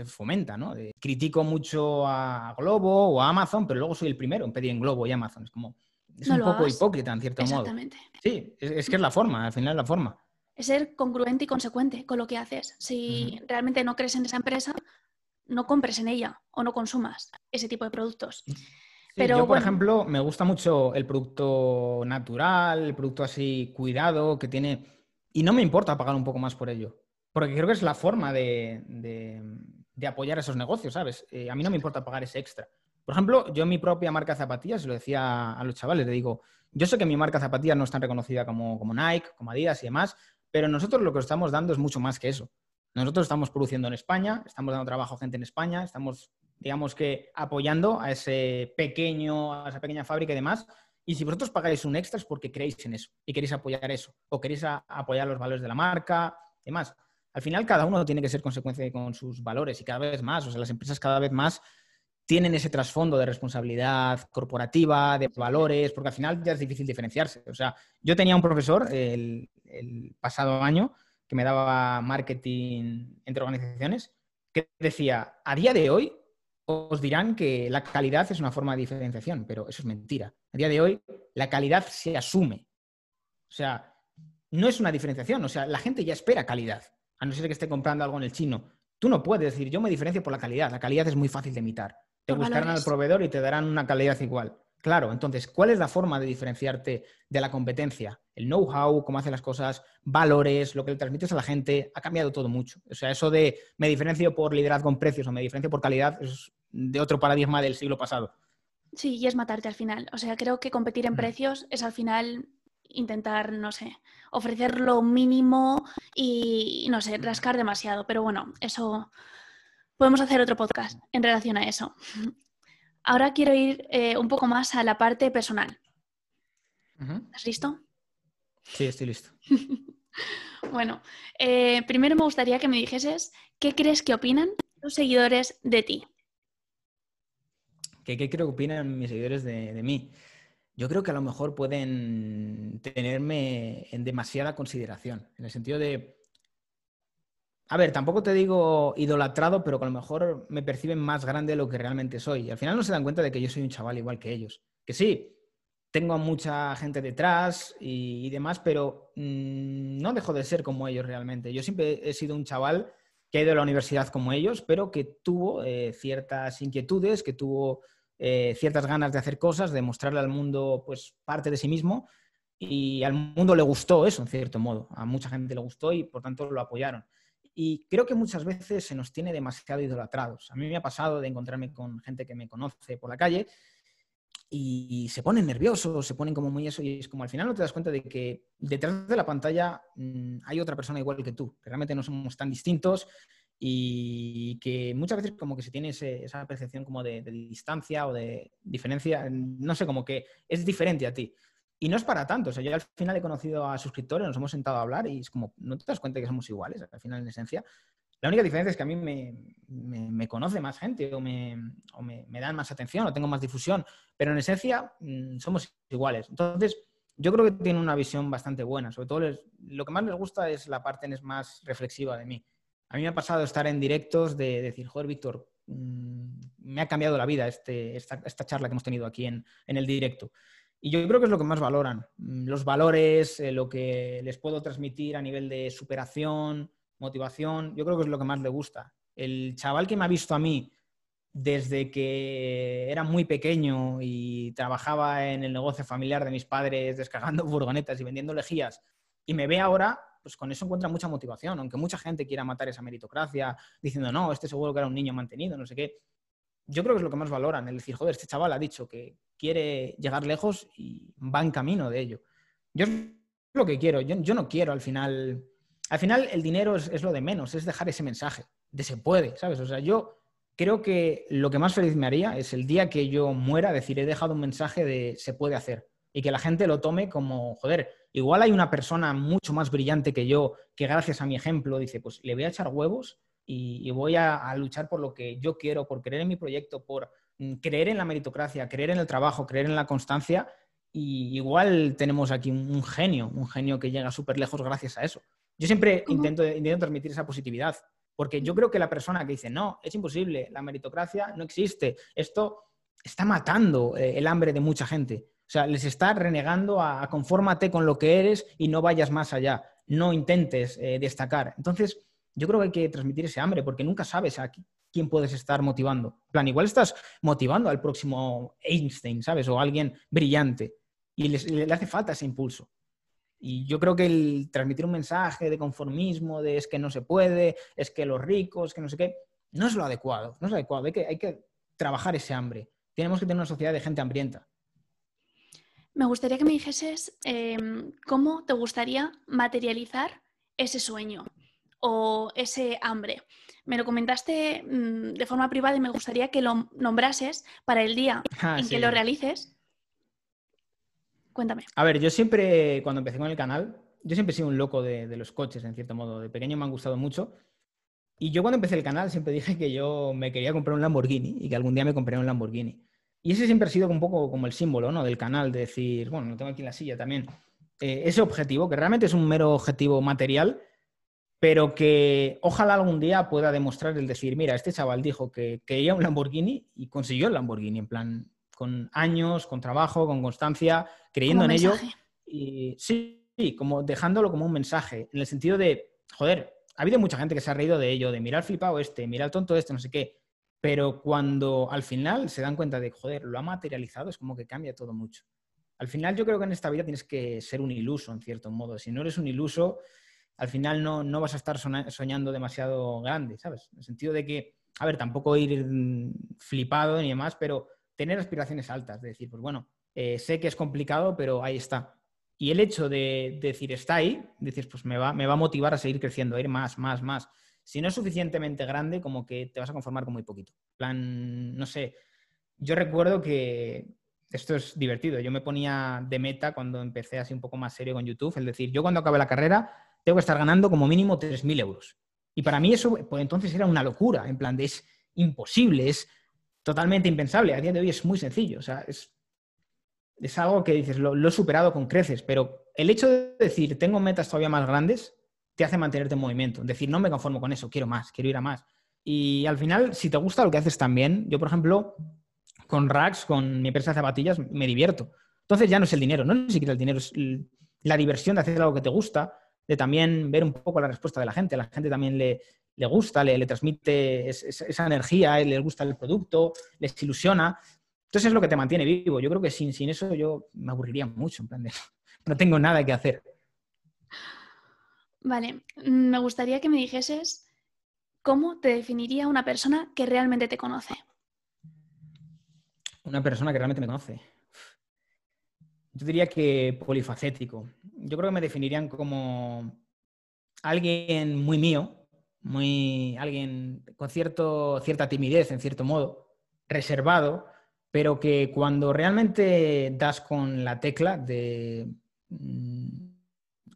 fomenta, ¿no? critico mucho a Globo o a Amazon, pero luego soy el primero en pedir en Globo y Amazon. Es como, es un poco hipócrita en cierto modo. Exactamente. Sí, es, que es la forma, al final es la forma. Es ser congruente y consecuente con lo que haces. Si realmente no crees en esa empresa, no compres en ella o no consumas ese tipo de productos. Pero, yo, por ejemplo, me gusta mucho el producto natural, el producto así cuidado que tiene. Y no me importa pagar un poco más por ello. Porque creo que es la forma de, apoyar esos negocios, ¿sabes? Eh, a mí no me importa pagar ese extra. Por ejemplo, yo en mi propia marca de zapatillas, lo decía a los chavales, le digo, yo sé que mi marca de zapatillas no es tan reconocida como, como Nike, como Adidas y demás, pero nosotros lo que estamos dando es mucho más que eso. Nosotros estamos produciendo en España, estamos dando trabajo a gente en España, estamos, digamos que, apoyando a ese pequeño, a esa pequeña fábrica y demás. Y si vosotros pagáis un extra es porque creéis en eso y queréis apoyar eso, o queréis apoyar los valores de la marca y demás. Al final, cada uno tiene que ser consecuencia con sus valores y cada vez más, o sea, las empresas cada vez más tienen ese trasfondo de responsabilidad corporativa, de valores, porque al final ya es difícil diferenciarse. O sea, yo tenía un profesor el, pasado año que me daba marketing entre organizaciones, que decía, a día de hoy os dirán que la calidad es una forma de diferenciación, pero eso es mentira. A día de hoy la calidad se asume. O sea, no es una diferenciación. O sea, la gente ya espera calidad, a no ser que esté comprando algo en el chino. Tú no puedes decir, yo me diferencio por la calidad. La calidad es muy fácil de imitar. Te buscarán al proveedor y te darán una calidad igual. Claro, entonces, ¿cuál es la forma de diferenciarte de la competencia? El know-how, cómo hace las cosas, valores, lo que le transmites a la gente, ha cambiado todo mucho. O sea, eso de me diferencio por liderazgo en precios o me diferencio por calidad es de otro paradigma del siglo pasado. Sí, y es matarte al final. O sea, creo que competir en precios es al final intentar, no sé, ofrecer lo mínimo y, no sé, rascar demasiado. Pero bueno, eso podemos hacer otro podcast en relación a eso. Ahora quiero ir eh, un poco más a la parte personal. ¿Estás listo? Sí, estoy listo. (laughs) bueno, eh, primero me gustaría que me dijeses qué crees que opinan los seguidores de ti. ¿Qué, creo que opinan mis seguidores de, de, mí? Yo creo que a lo mejor pueden tenerme en demasiada consideración, en el sentido de a ver, tampoco te digo idolatrado, pero que a lo mejor me perciben más grande de lo que realmente soy. Y al final no se dan cuenta de que yo soy un chaval igual que ellos. Que sí, tengo mucha gente detrás y, demás, pero mm, no dejo de ser como ellos realmente. Yo siempre he sido un chaval que ha ido a la universidad como ellos, pero que tuvo eh, ciertas inquietudes, que tuvo eh, ciertas ganas de hacer cosas, de mostrarle al mundo pues, parte de sí mismo. Y al mundo le gustó eso, en cierto modo. A mucha gente le gustó y por tanto lo apoyaron. Y creo que muchas veces se nos tiene demasiado idolatrados. A mí me ha pasado de encontrarme con gente que me conoce por la calle y se ponen nerviosos, se ponen como muy eso, y es como al final no te das cuenta de que detrás de la pantalla mm, hay otra persona igual que tú, que realmente no somos tan distintos y que muchas veces como que se tiene esa percepción como de, de, distancia o de diferencia, no sé, como que es diferente a ti. Y no es para tanto. O sea, yo al final he conocido a suscriptores, nos hemos sentado a hablar y es como, no te das cuenta que somos iguales, al final, en esencia. La única diferencia es que a mí me, conoce más gente o, me, me, dan más atención o tengo más difusión, pero en esencia mm, somos iguales. Entonces, yo creo que tiene una visión bastante buena. Sobre todo, lo que más les gusta es la parte más reflexiva de mí. A mí me ha pasado estar en directos de, decir, joder, Víctor, mm, me ha cambiado la vida este, esta, esta, charla que hemos tenido aquí en, en el directo. Y yo creo que es lo que más valoran, mm, los valores, eh, lo que les puedo transmitir a nivel de superación, motivación, yo creo que es lo que más le gusta. El chaval que me ha visto a mí desde que era muy pequeño y trabajaba en el negocio familiar de mis padres descargando (laughs) furgonetas y vendiendo lejías y me ve ahora, pues con eso encuentra mucha motivación, aunque mucha gente quiera matar esa meritocracia diciendo, no, este seguro que era un niño mantenido, no sé qué. Yo creo que es lo que más valoran, el decir, joder, este chaval ha dicho que, quiere llegar lejos y va en camino de ello. Yo es lo que quiero, yo, no quiero al final... Al final el dinero es, lo de menos, es dejar ese mensaje de se puede, ¿sabes? O sea, yo creo que lo que más feliz me haría es el día que yo muera, decir, he dejado un mensaje de se puede hacer y que la gente lo tome como, joder, igual hay una persona mucho más brillante que yo que gracias a mi ejemplo dice, pues le voy a echar huevos y, voy a, luchar por lo que yo quiero, por creer en mi proyecto, por Mm, creer en la meritocracia, creer en el trabajo, creer en la constancia. Y igual tenemos aquí un, genio, un genio que llega súper lejos gracias a eso. Yo siempre intento, intento transmitir esa positividad, porque yo creo que la persona que dice, no, es imposible, la meritocracia no existe, esto está matando eh, el hambre de mucha gente. Sea, les está renegando a, confórmate con lo que eres y no vayas más allá, no intentes eh, destacar. Entonces, yo creo que hay que transmitir ese hambre, porque nunca sabes a quién puedes estar motivando. plan, igual estás motivando al próximo Einstein, ¿sabes? O alguien brillante. Y le, hace falta ese impulso. Y yo creo que el transmitir un mensaje de conformismo, de es que no se puede, es que los ricos, que no sé qué, no es lo adecuado. No es adecuado. Hay que, hay que trabajar ese hambre. Tenemos que tener una sociedad de gente hambrienta. Me gustaría que me dijeses em, cómo te gustaría materializar ese sueño o ese hambre. Me lo comentaste mm, de forma privada y me gustaría que lo nombrases para el día ah, en que lo realices. Cuéntame. A ver, yo siempre, cuando empecé con el canal, yo siempre he sido un loco de, los coches, en cierto modo. De pequeño me han gustado mucho. Y yo cuando empecé el canal siempre (laughs) dije que yo me quería comprar un Lamborghini y que algún día me compraría un Lamborghini. Y ese siempre ha sido un poco como el símbolo ¿no? del canal, de decir, bueno, lo tengo aquí en la silla también. Eh, ese objetivo, que realmente es un mero objetivo material, pero que ojalá algún día pueda demostrar el decir, mira, este chaval dijo que quería un Lamborghini y consiguió el Lamborghini, en plan, con años, con trabajo, con constancia, creyendo en ello. Y sí, como dejándolo como un mensaje, en el sentido de, joder, ha habido mucha gente que se ha reído de ello, de mirar flipado este, mirar tonto este, no sé qué, pero cuando al final se dan cuenta de, joder, lo ha materializado, es como que cambia todo mucho. Al final yo creo que en esta vida tienes que ser un iluso, en cierto modo. Si no eres un iluso, al final no, no vas a estar soñando demasiado grande, ¿sabes? En el sentido de que, a ver, tampoco ir flipado ni demás, pero tener aspiraciones altas, de decir, pues bueno, eh, sé que es complicado, pero ahí está. Y el hecho de, decir está ahí, dices, pues me va, me va a motivar a seguir creciendo, a ir más, más, más. Si no es suficientemente grande, como que te vas a conformar con muy poquito. plan, no sé. Yo recuerdo que esto es divertido. Yo me ponía de meta cuando empecé así un poco más serio con YouTube, es decir, yo cuando acabe la carrera tengo que estar ganando como mínimo 3.000 euros. Y para mí eso, pues entonces era una locura, en plan es imposible, es totalmente impensable. A día de hoy es muy sencillo, o sea, es es algo que dices, lo, he superado con creces, pero el hecho de decir, tengo metas todavía más grandes, te hace mantenerte en movimiento. Decir, no me conformo con eso, quiero más, quiero ir a más. Y al final, si te gusta lo que haces también, yo, por ejemplo, con Rax, con mi empresa de zapatillas, me divierto. Entonces ya no es el dinero, no es ni siquiera el dinero, es la diversión de hacer algo que te gusta, de también ver un poco la respuesta de la gente. A la gente también le, le gusta, le, le transmite esa energía, le gusta el producto, les ilusiona. Entonces es lo que te mantiene vivo. Yo creo que sin, sin eso yo me aburriría mucho, en plan de, (laughs) no tengo nada que hacer. Vale, me gustaría que me dijeses cómo te definiría una persona que realmente te conoce. Una persona que realmente me conoce. Yo diría que polifacético. Yo creo que me definirían como alguien muy mío, muy alguien con cierto, cierta timidez, en cierto modo, reservado, pero que cuando realmente das con la tecla de mm,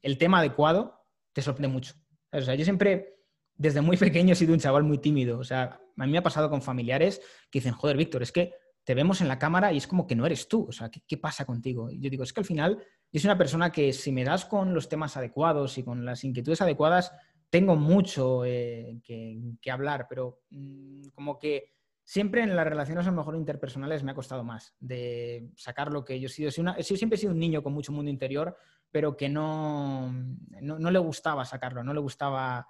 el tema adecuado, te sorprende mucho. O sea, yo siempre, desde muy (laughs) pequeño, he sido un chaval muy tímido. O sea, a mí me ha pasado con familiares que dicen, joder, Víctor, es que te vemos en la cámara y es como que no eres tú. O sea, ¿qué, pasa contigo? Y yo digo, es que al final yo soy una persona que si me das con los temas adecuados y con las inquietudes adecuadas, tengo mucho eh, que, que, hablar, pero mm, como que siempre en las relaciones a lo mejor interpersonales me ha costado más de sacar lo que yo he sido. siempre he sido un niño con mucho mundo interior, pero que no, no, le gustaba sacarlo, no le gustaba...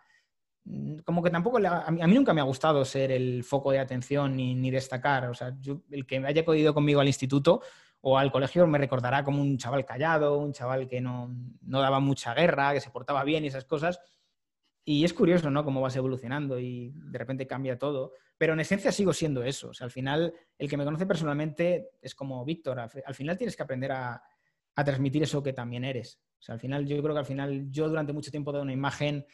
Mm, como que tampoco, a, mí, nunca me ha gustado ser el foco de atención ni, destacar. O sea, el que haya podido conmigo al instituto o al colegio me recordará como un chaval callado, un chaval que no, no daba mucha guerra, que se portaba bien y esas cosas. Y es curioso, ¿no? Cómo vas evolucionando y de repente cambia todo. Pero en esencia sigo siendo eso. O sea, al final, el que me conoce personalmente es como Víctor. Al, final tienes que aprender a, transmitir eso que también eres. O sea, al final, yo creo que al final yo durante mucho tiempo he dado una imagen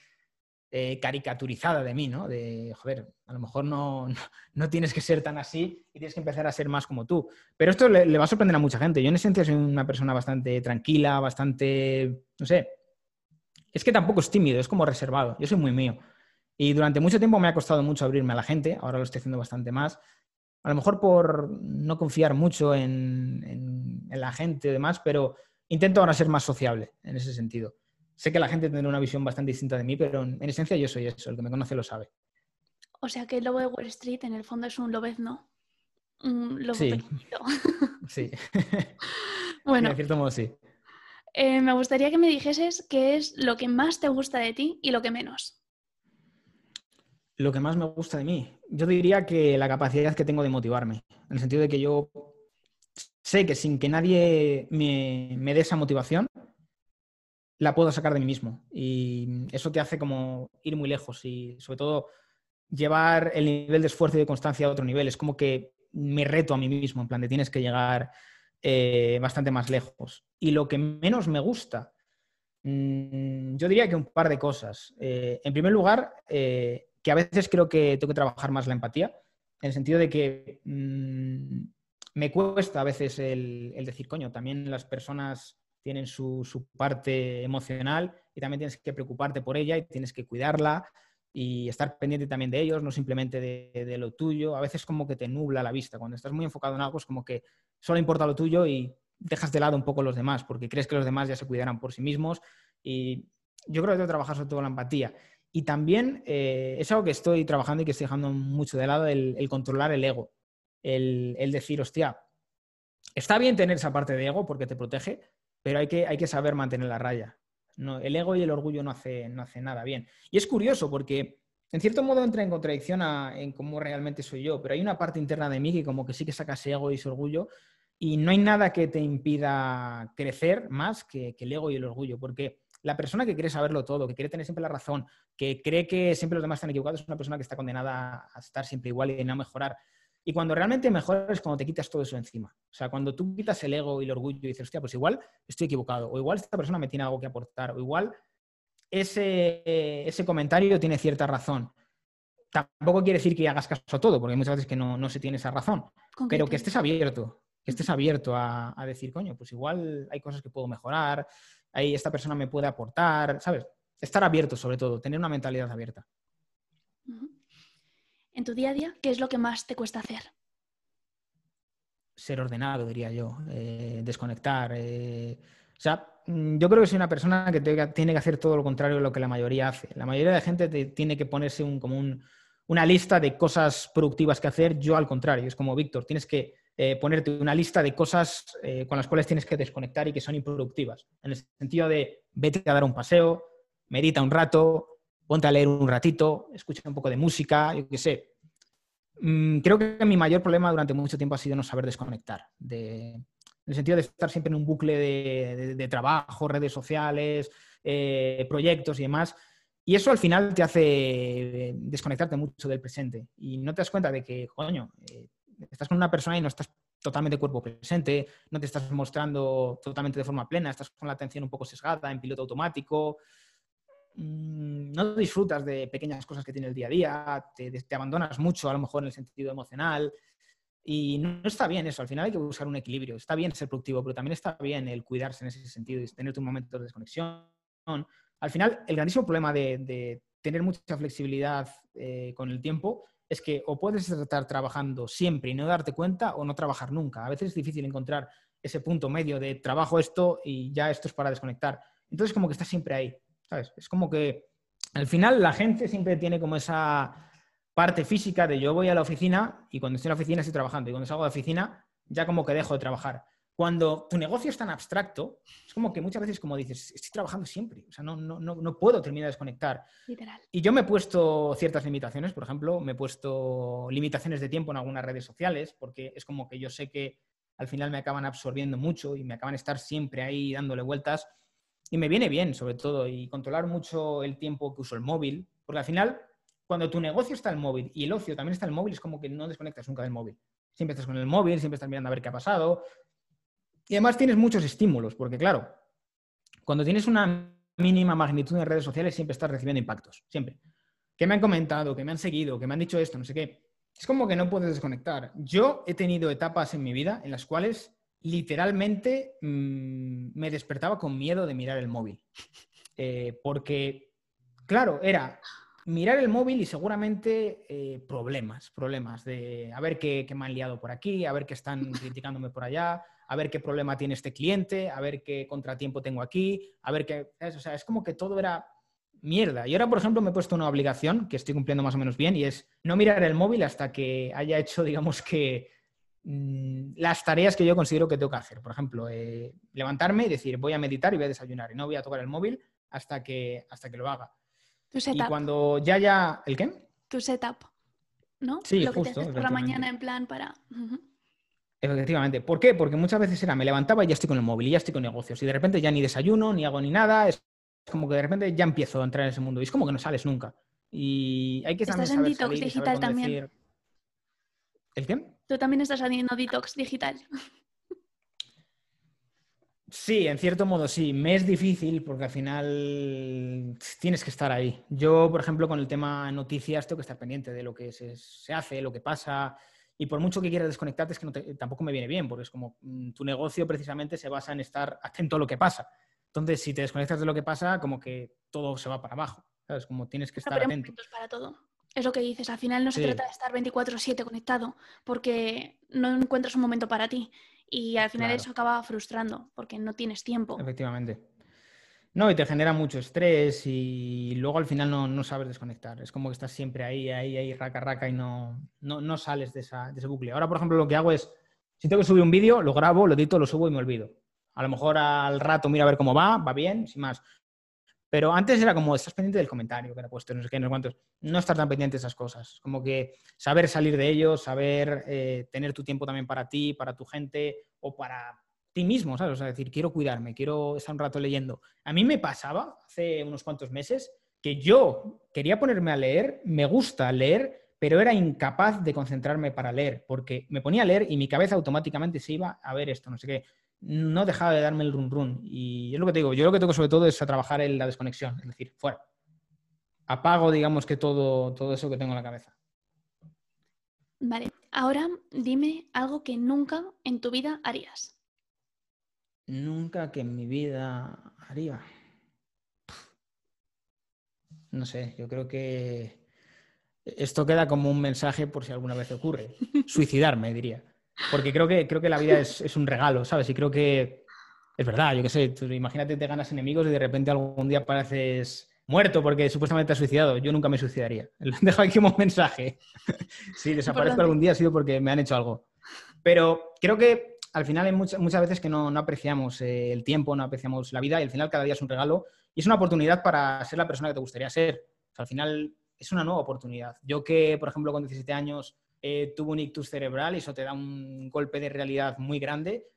eh, caricaturizada de mí, ¿no? De, joder, a lo mejor no, (laughs) no, tienes que ser tan así y tienes que empezar a ser más como tú. Pero esto le va a sorprender a mucha gente. Yo en esencia soy una persona bastante tranquila, bastante, no sé, es que tampoco es tímido, es como reservado. Yo soy muy mío. Y durante mucho tiempo me ha costado mucho abrirme a la gente, ahora lo estoy haciendo bastante más. A lo mejor por no confiar mucho en, la gente y demás, pero intento ahora ser más sociable en ese sentido. Sé que la gente tendrá una visión bastante distinta de mí, pero en, esencia yo soy eso, el que me conoce lo sabe. O sea que el lobo de Wall Street en el fondo es un lobezno. Un lobo sí. (laughs) (laughs) sí. (laughs) bueno. de cierto modo sí. Eh, me gustaría que me dijeses qué es lo que más te gusta de ti y lo que menos. Lo que más me gusta de mí. Yo diría que la capacidad que tengo de motivarme. En el sentido de que yo sé que sin que nadie me, me dé esa motivación, la puedo sacar de mí mismo. Y eso te hace como ir muy lejos y sobre todo llevar el nivel de esfuerzo y de constancia a otro nivel. Es como que me reto a mí mismo, en plan de tienes que llegar eh, bastante más lejos. Y lo que menos me gusta, mm, yo diría que un par de cosas. Eh, en primer lugar, eh, que a veces creo que tengo que trabajar más la empatía, en el sentido de que mm, me cuesta a veces el, decir, coño, también las personas tienen su, parte emocional y también tienes que preocuparte por ella y tienes que cuidarla y estar pendiente también de ellos, no simplemente de, de, lo tuyo. A veces como que te nubla la vista. Cuando estás muy enfocado en algo es como que solo importa lo tuyo y dejas de lado un poco los demás, porque crees que los demás ya se cuidarán por sí mismos. Y yo creo que tengo que trabajar sobre todo la empatía. Y también eh, es algo que estoy trabajando y que estoy dejando mucho de lado, el, controlar el ego. El, decir, hostia, está bien tener esa parte de ego porque te protege, pero hay que, hay que saber mantener la raya. No, el ego y el orgullo no hace, no hace nada bien. Y es curioso porque en cierto modo entra en contradicción en cómo realmente soy yo, pero hay una parte interna de mí que como que sí que saca ese ego y ese orgullo y no hay nada que te impida crecer más que, que el ego y el orgullo, porque la persona que quiere saberlo todo, que quiere tener siempre la razón, que cree que siempre los demás están equivocados, es una persona que está condenada a estar siempre igual y no mejorar. Y cuando realmente mejoras es cuando te quitas todo eso encima. O sea, cuando tú quitas el ego y el orgullo y dices, hostia, pues igual estoy equivocado, o igual esta persona me tiene algo que aportar, o igual ese, ese comentario tiene cierta razón. Tampoco quiere decir que hagas caso a todo, porque hay muchas veces que no, no se tiene esa razón, pero que estés abierto, que estés abierto a, a, decir, coño, pues igual hay cosas que puedo mejorar, ahí esta persona me puede aportar, ¿sabes? Estar abierto sobre todo, tener una mentalidad abierta. En tu día a día, ¿qué es lo que más te cuesta hacer? Ser ordenado, diría yo, eh, desconectar. Eh, o sea, mm, yo creo que soy una persona que tiene que hacer todo lo contrario de lo que la mayoría hace. La mayoría de gente tiene que ponerse un, como una lista de cosas productivas que hacer. Yo al contrario, es como Víctor, tienes que eh, ponerte una lista de cosas eh, con las cuales tienes que desconectar y que son improductivas. En el sentido de vete a dar un paseo, medita un rato, ponte a leer un ratito, escucha un poco de música, yo qué sé. Mm, creo que mi mayor problema durante mucho tiempo ha sido no saber desconectar. en el sentido de estar siempre en un bucle de, trabajo, redes sociales, eh, proyectos y demás. Y eso al final te hace desconectarte mucho del presente. Y no te das cuenta de que, coño, estás con una persona y no estás totalmente cuerpo presente, no te estás mostrando totalmente de forma plena, estás con la atención un poco sesgada, en piloto automático, mm, no disfrutas de pequeñas cosas que tiene el día a día, te, abandonas mucho a lo mejor en el sentido emocional y no, está bien eso, al final hay que buscar un equilibrio, está bien ser productivo, pero también está bien el cuidarse en ese sentido y tener un momento de desconexión. Al final, el grandísimo problema de, tener mucha flexibilidad eh, con el tiempo es que o puedes estar trabajando siempre y no darte cuenta o no trabajar nunca. A veces es difícil encontrar ese punto medio de trabajo esto y ya esto es para desconectar. Entonces como que estás siempre ahí, ¿sabes? Es como que al final la gente siempre tiene como esa parte física de yo voy a la oficina y cuando estoy en la oficina estoy trabajando y cuando salgo de la oficina ya como que dejo de trabajar cuando tu negocio es tan abstracto, es como que muchas veces, como dices, estoy trabajando siempre, o sea, no, no, no, puedo terminar de desconectar. Literal. Y yo me he puesto ciertas limitaciones, por ejemplo, me he puesto limitaciones de tiempo en algunas redes sociales, porque es como que yo sé que al final me acaban absorbiendo mucho y me acaban estar siempre ahí dándole vueltas. Y me viene bien, sobre todo, y controlar mucho el tiempo que uso el móvil, porque al final, cuando tu negocio está en el móvil y el ocio también está en el móvil, es como que no desconectas nunca del móvil. Siempre estás con el móvil, siempre estás mirando a ver qué ha pasado, y además tienes muchos estímulos, porque claro, cuando tienes una mínima magnitud en redes sociales siempre estás recibiendo impactos, siempre. Que me han comentado, que me han seguido, que me han dicho esto, no sé qué. Es como que no puedes desconectar. Yo he tenido etapas en mi vida en las cuales literalmente mm, me despertaba con miedo de mirar el móvil. Eh, porque, claro, era mirar el móvil y seguramente eh, problemas, problemas de a ver qué, qué, me han liado por aquí, a ver qué están criticándome por allá, a ver qué problema tiene este cliente, a ver qué contratiempo tengo aquí, a ver qué... O sea, es como que todo era mierda. Y ahora, por ejemplo, me he puesto una obligación que estoy cumpliendo más o menos bien y es no mirar el móvil hasta que haya hecho, (laughs) digamos que, mm, las tareas que yo considero que tengo que hacer. Por ejemplo, eh, levantarme y decir voy a meditar y voy a desayunar y no voy a tocar el móvil hasta que, hasta que lo haga. Tu setup. Y cuando ya ya... ¿El qué? Tu setup, ¿no? Sí, Lo justo. Que te por la mañana en plan para... Efectivamente. ¿Por qué? Porque muchas veces era, me levantaba y ya estoy con el móvil, y ya estoy con negocios. Y de repente ya ni desayuno, ni hago ni nada. Es como que de repente ya empiezo a entrar en ese mundo. Y es como que no sales nunca. Y hay que Estás en detox digital también. ¿El qué? Tú también estás haciendo detox digital. Sí, en cierto modo sí. Me es difícil porque al final tienes que estar ahí. Yo, por ejemplo, con el tema noticias tengo que estar pendiente de lo que se, se hace, lo que pasa, y por mucho que quieras desconectarte, es que tampoco me viene bien, porque es como mm, tu negocio precisamente se basa en estar atento a lo que pasa. Entonces, si te desconectas de lo que pasa, como que todo se va para abajo. ¿Sabes? Como tienes que estar no, atento. para todo. Es lo que dices, al final no se trata de estar 24/7 conectado, porque no encuentras un momento para ti. Y al final eso acaba frustrando, porque no tienes tiempo. Efectivamente. No, y te genera mucho estrés y luego al final no, sabes desconectar. Es como que estás siempre ahí, ahí, ahí, raca, raca y no, no, sales de, esa, de, ese bucle. Ahora, por ejemplo, lo que hago es, si tengo que subir un vídeo, lo grabo, lo edito, lo subo y me olvido. A lo mejor al rato mira a ver cómo va, va bien, sin más. Pero antes era como, estás pendiente del comentario que era puesto, no sé qué, no sé cuántos. No estar tan pendiente de esas cosas. Como que saber salir de ellos, saber eh, tener tu tiempo también para ti, para tu gente o para ti mismo, ¿sabes? O sea, decir, quiero cuidarme, quiero estar un rato leyendo. A mí me pasaba hace unos cuantos meses que yo quería ponerme a leer, me gusta leer, pero era incapaz de concentrarme para leer, porque me ponía a leer y mi cabeza automáticamente se iba a ver esto, no sé qué no dejaba de darme el run run. Y es lo que te digo, yo lo que tengo sobre todo es a trabajar en la desconexión, es decir, fuera. Apago, digamos que todo, todo eso que tengo en la cabeza. Vale, ahora dime algo que nunca en tu vida harías. Nunca que en mi vida haría. No sé, yo creo que esto queda como un mensaje por si alguna vez ocurre. (laughs) Suicidarme, diría. Porque creo que, creo que la vida es, un regalo, ¿sabes? Y creo que es verdad, yo qué sé, tú, imagínate te ganas enemigos y de repente algún día apareces muerto porque supuestamente te has suicidado. Yo nunca me suicidaría. (laughs) Dejo aquí un mensaje. (laughs) si desaparezco algún día ha sido porque me han hecho algo. Pero creo que al final hay muchas, muchas veces que no, apreciamos eh, el tiempo, no apreciamos la vida y al final cada día es un regalo y es una oportunidad para ser la persona que te gustaría ser. al final es una nueva oportunidad. Yo que, por ejemplo, con 17 años eh, tuvo un ictus cerebral y eso te da un golpe de realidad muy grande,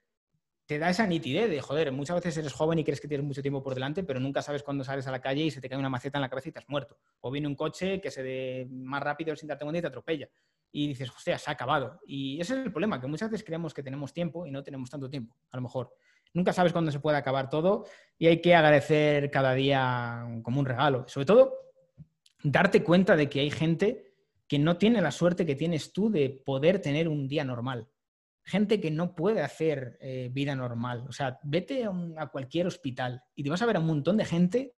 te da esa nitidez de, joder, muchas veces eres joven y crees que tienes mucho tiempo por delante, pero nunca sabes cuándo sales a la calle y se te cae una maceta en la cabeza y te has muerto. O viene un coche que se dé más rápido sin darte cuenta y te atropella. Y dices, hostia, se ha acabado. Y ese es el problema, que muchas veces creemos que tenemos tiempo y no tenemos tanto tiempo, a lo mejor. Nunca sabes cuándo se puede acabar todo y hay que agradecer cada día como un regalo. Sobre todo, darte cuenta de que hay gente que no tiene la suerte que tienes tú de poder tener un día normal. Gente que no puede hacer eh, vida normal. O sea, vete a, cualquier hospital y te vas a ver a un montón de gente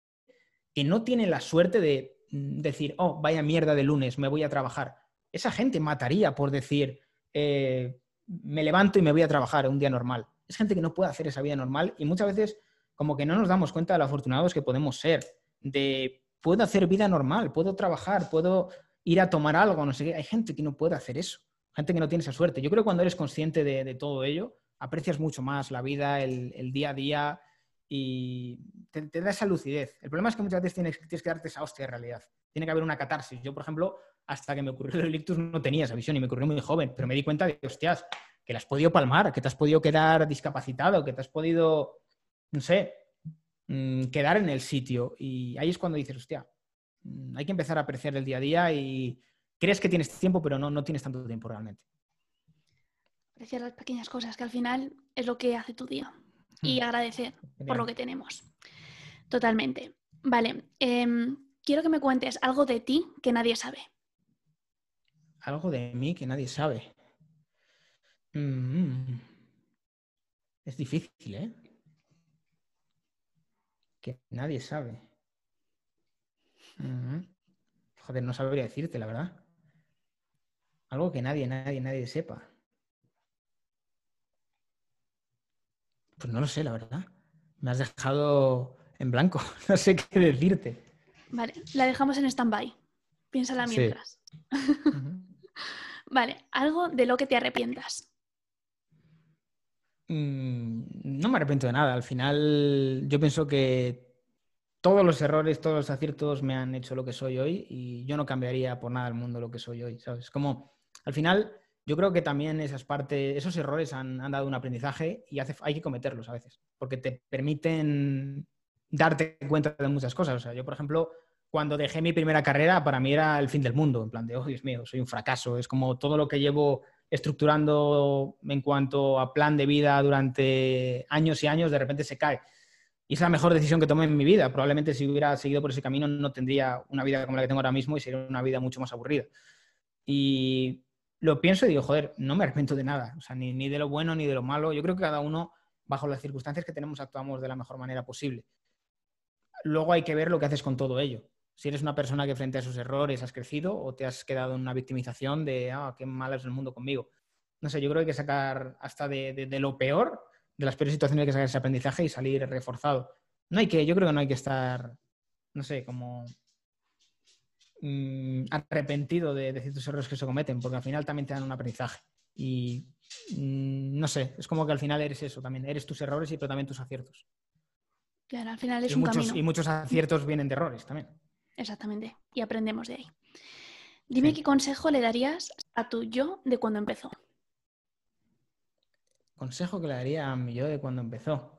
que no tiene la suerte de mm, decir, oh, vaya mierda de lunes, me voy a trabajar. Esa gente mataría por decir, eh, me levanto y me voy a trabajar un día normal. Es gente que no puede hacer esa vida normal y muchas veces como que no nos damos cuenta de lo afortunados que podemos ser, de puedo hacer vida normal, puedo trabajar, puedo ir a tomar algo, no sé qué. Hay gente que no puede hacer eso, gente que no tiene esa suerte. Yo creo que cuando eres consciente de, todo ello, aprecias mucho más la vida, el, día a día y te, da esa lucidez. El problema es que muchas veces tienes, tienes, que darte esa hostia de realidad. Tiene que haber una catarsis. Yo, por ejemplo, hasta que me ocurrió el ictus no tenía esa visión y me ocurrió muy joven, pero me di cuenta de, hostias, que la has podido palmar, que te has podido quedar discapacitado, que te has podido, no sé, mm, quedar en el sitio. Y ahí es cuando dices, hostia, Mm, hay que empezar a apreciar el día a día y crees que tienes tiempo, pero no, no tienes tanto tiempo realmente. Apreciar las pequeñas cosas, que al final es lo que hace tu día. Y hmm. agradecer por lo que tenemos. Totalmente. Vale. Em, quiero que me cuentes algo de ti que nadie sabe. Algo de mí que nadie sabe. Mm. Es difícil, ¿eh? Que nadie sabe. Joder, no sabría decirte, la verdad. Algo que nadie, nadie, nadie sepa. Pues no lo sé, la verdad. Me has dejado en blanco. (laughs) No sé qué decirte. Vale, la dejamos en stand-by. Piénsala mientras. Vale, algo de lo que te arrepientas. Mm, no me arrepiento de nada. Al final, yo pienso que todos los errores, todos los aciertos me han hecho lo que soy hoy y yo no cambiaría por nada el mundo lo que soy hoy, ¿sabes? Como al final yo creo que también esas partes, esos errores han, dado un aprendizaje y hay que cometerlos a veces, porque te permiten darte cuenta de muchas cosas. O sea, yo, por ejemplo, cuando dejé mi primera carrera, para mí era el fin del mundo, en plan de, oh Dios mío, soy un fracaso. Es como todo lo que llevo estructurando en cuanto a plan de vida durante años y años, de repente se cae. Y es la mejor decisión que tomé en mi vida. Probablemente si hubiera seguido por ese camino no tendría una vida como la que tengo ahora mismo y sería una vida mucho más aburrida. Y lo pienso y digo, joder, no me arrepiento de nada, o sea, ni, ni de lo bueno ni de lo malo. Yo creo que cada uno, bajo las circunstancias que tenemos, actuamos de la mejor manera posible. Luego hay que ver lo que haces con todo ello. Si eres una persona que frente a esos errores has crecido o te has quedado en una victimización de, ah, qué mal es el mundo conmigo. No sé, yo creo que hay que sacar hasta de, de, de lo peor de las peores situaciones hay que sacar ese aprendizaje y salir reforzado. No hay que, yo creo que no hay que estar, no sé, como mm, arrepentido de, de, ciertos errores que se cometen, porque al final también te dan un aprendizaje. Y mm, no sé, es como que al final eres eso también, eres tus errores y pero también tus aciertos. Claro, al final es y un muchos, camino. Y muchos aciertos vienen de errores también. Exactamente. Y aprendemos de ahí. Dime Sí. qué consejo le darías a tu yo de cuando empezó. Consejo que le daría a mi yo de cuando empezó.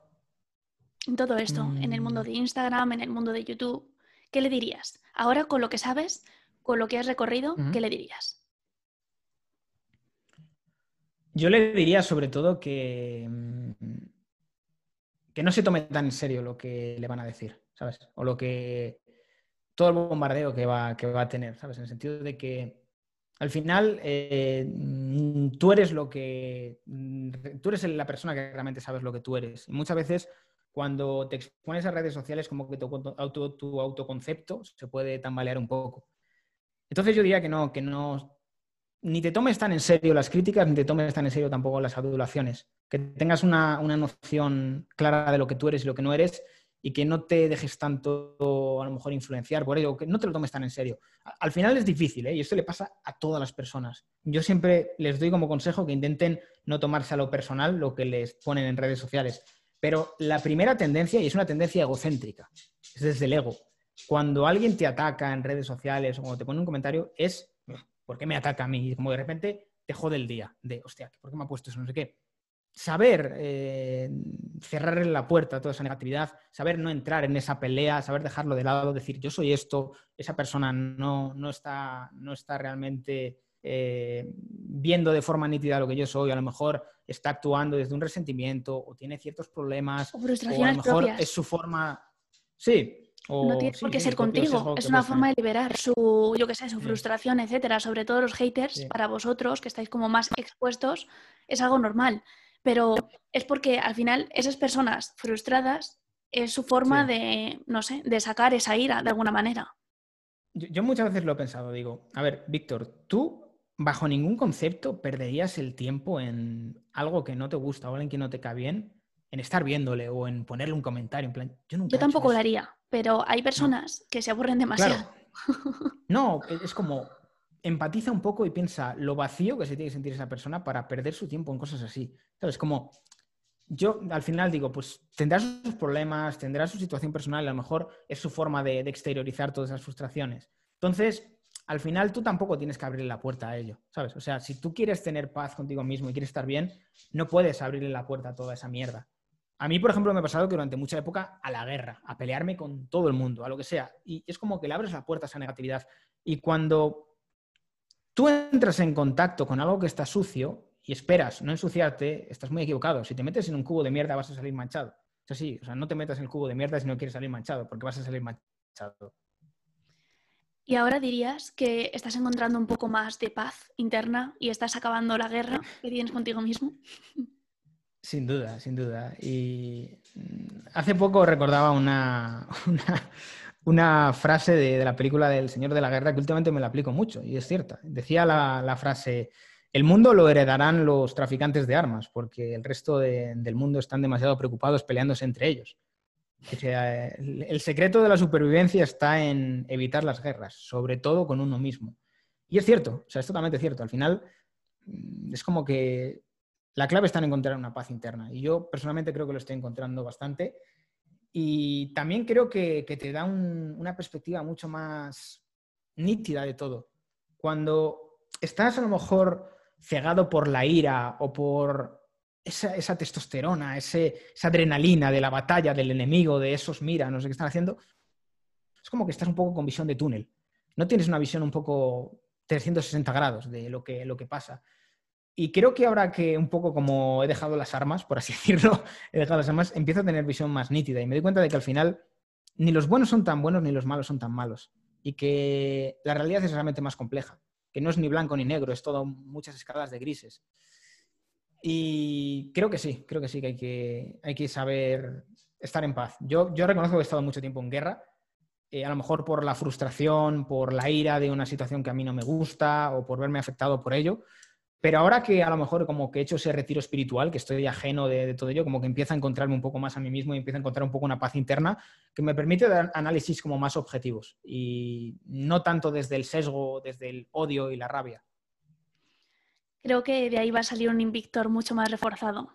En todo esto, en el mundo Mm. de Instagram, en el mundo de YouTube, ¿qué le dirías? Ahora, con lo que sabes, con lo que has recorrido. ¿qué le dirías? Yo le diría sobre todo que, mm, que no se tome tan en serio lo que le van a decir, ¿sabes? O lo que todo el bombardeo que va, que va a tener, ¿sabes? En el sentido de que al final eh, mm, tú eres lo que. mm, Tú eres la persona que realmente sabes lo que tú eres. Y muchas veces cuando te expones a redes sociales, como que tu, auto- tu autoconcepto se puede tambalear un poco. Entonces yo diría que no, que no, ni te tomes tan en serio las críticas, ni te tomes tan en serio tampoco las adulaciones. Que tengas una, una noción clara de lo que tú eres y lo que no eres y que no te dejes tanto, a lo mejor, influenciar por ello, que no te lo tomes tan en serio. Al final es difícil, ¿eh? y esto le pasa a todas las personas. Yo siempre les doy como consejo que intenten no tomarse a lo personal lo que les ponen en redes sociales. Pero la primera tendencia, y es una tendencia egocéntrica, es desde el ego. Cuando alguien te ataca en redes sociales o cuando te pone un comentario, es ¿por qué me ataca a mí? Y como de repente te jode el día, de, hostia, ¿por qué me ha puesto eso? No sé qué. Saber eh, cerrarle la puerta a toda esa negatividad, saber no entrar en esa pelea, saber dejarlo de lado, decir, yo soy esto, esa persona no, no, está, no está realmente eh, viendo de forma nítida lo que yo soy, a lo mejor está actuando desde un resentimiento o tiene ciertos problemas, O o a lo frustraciones mejor propias. es su forma... Sí. O, no tiene por qué sí, ser contigo. Es que una forma de liberar su, yo qué sé, su Sí. frustración, etcétera. Sobre todo los haters, Sí. para vosotros, que estáis como más expuestos, es algo normal. Pero es porque al final esas personas frustradas es su forma Sí. de, no sé, de sacar esa ira de alguna manera. Yo, yo muchas veces lo he pensado, digo, a ver, Víctor, tú bajo ningún concepto perderías el tiempo en algo que no te gusta o alguien que no te cae bien, en estar viéndole o en ponerle un comentario, en plan, yo nunca Yo he tampoco lo haría, pero hay personas que se aburren demasiado. Claro. (laughs) No, e- es como empatiza un poco y piensa lo vacío que se tiene que sentir esa persona para perder su tiempo en cosas así. ¿Sabes? Como yo al final digo, pues tendrá sus problemas, tendrá su situación personal, a lo mejor es su forma de, de exteriorizar todas esas frustraciones. Entonces, al final tú tampoco tienes que abrirle la puerta a ello, ¿sabes? O sea, si tú quieres tener paz contigo mismo y quieres estar bien, no puedes abrirle la puerta a toda esa mierda. A mí, por ejemplo, me ha pasado que durante mucha época a la guerra, a pelearme con todo el mundo, a lo que sea. Y es como que le abres la puerta a esa negatividad. Y cuando tú entras en contacto con algo que está sucio y esperas no ensuciarte, estás muy equivocado. Si te metes en un cubo de mierda vas a salir manchado. Es así, o sea, no te metas en el cubo de mierda si no quieres salir manchado, porque vas a salir manchado. Y ahora dirías que estás encontrando un poco más de paz interna y estás acabando la guerra que tienes contigo mismo. Sin duda, sin duda. Y mm, hace poco recordaba una, (laughs) una, una frase de, la película del Señor de la Guerra que últimamente me la aplico mucho y es cierta. Decía la, frase, el mundo lo heredarán los traficantes de armas porque el resto de- del mundo están demasiado preocupados peleándose entre ellos. O sea, el, el secreto de la supervivencia está en evitar las guerras, sobre todo con uno mismo. Y es cierto, o sea, es totalmente cierto. Al final mm, es como que la clave está en encontrar una paz interna. Y yo personalmente creo que lo estoy encontrando bastante. Y también creo que, te da un- una perspectiva mucho más nítida de todo. Cuando estás a lo mejor cegado por la ira o por esa, testosterona, esa adrenalina de la batalla, del enemigo, de esos mira, no sé qué están haciendo, es como que estás un poco con visión de túnel. No tienes una visión un poco 360 grados de lo que, lo que pasa. Y creo que ahora que un poco como he dejado las armas, por así (laughs) decirlo, he dejado las armas, empiezo a tener visión más nítida y me doy cuenta de que al final ni los buenos son tan buenos ni los malos son tan malos. Y que la realidad es realmente más compleja, que no es ni blanco ni negro, es todo muchas escalas de grises. Y creo que sí, creo que sí, que hay que, hay que saber estar en paz. Yo, yo reconozco que he estado mucho tiempo en guerra, eh, a lo mejor por la frustración, por la ira de una situación que a mí no me gusta o por verme afectado por ello. Pero ahora que a lo mejor como que he hecho ese retiro espiritual, que estoy ajeno de, de todo ello, como que empiezo a encontrarme un poco más a mí mismo y empiezo a encontrar un poco una paz interna que me permite dar análisis como más objetivos y no tanto desde el sesgo, desde el odio y la rabia. Creo que de ahí va a salir un Invictor mucho más reforzado.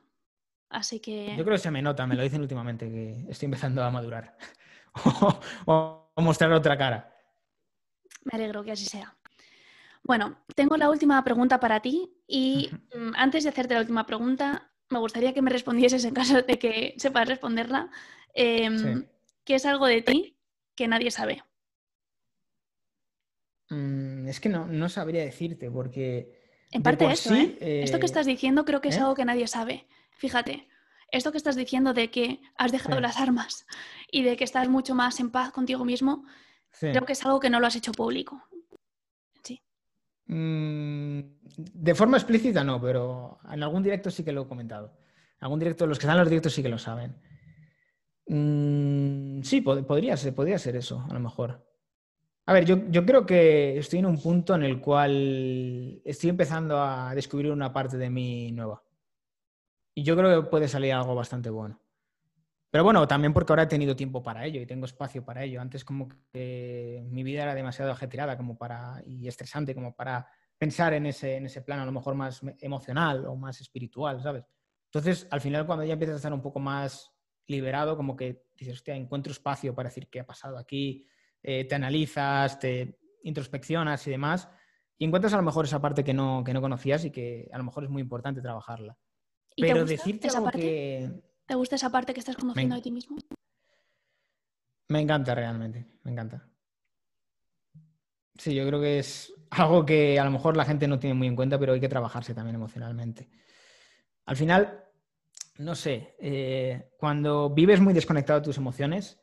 Así que... Yo creo que se me nota, me lo dicen últimamente, que estoy empezando a madurar. (laughs) o a mostrar otra cara. Me alegro que así sea. Bueno, tengo la última pregunta para ti y mm, antes de hacerte la última pregunta, me gustaría que me respondieses en caso de que sepas responderla. Em, ¿Qué es algo de ti que nadie sabe? Mm, es que no, sabría decirte porque... En parte esto, ¿eh? Esto que estás diciendo creo que es ¿eh? algo que nadie sabe. Fíjate, esto que estás diciendo de que has dejado las armas y de que estás mucho más en paz contigo mismo, creo que es algo que no lo has hecho público. Mm, de forma explícita no, pero en algún directo sí que lo he comentado. En algún directo, los que están en los directos sí que lo saben. Mm, sí, podría ser, podría eso, a lo mejor. A ver, yo, creo que estoy en un punto en el cual estoy empezando a descubrir una parte de mí nueva. Y yo creo que puede salir algo bastante bueno. Pero bueno, también porque ahora he tenido tiempo para ello y tengo espacio para ello. Antes como que mi vida era demasiado ajetreada como para, y estresante como para pensar en ese, en ese plano a lo mejor más emocional o más espiritual, ¿sabes? Entonces, al final, cuando ya empiezas a estar un poco más liberado, como que dices, hostia, encuentro espacio para decir qué ha pasado aquí, eh, te analizas, te introspeccionas y demás, y encuentras a lo mejor esa parte que no, que no conocías y que a lo mejor es muy importante trabajarla. Pero decirte esa parte? que... ¿Te gusta esa parte que estás conociendo de ti mismo? Me encanta realmente, me encanta. Sí, yo creo que es algo que a lo mejor la gente no tiene muy en cuenta, pero hay que trabajarse también emocionalmente. Al final, no sé, eh, cuando vives muy desconectado de tus emociones,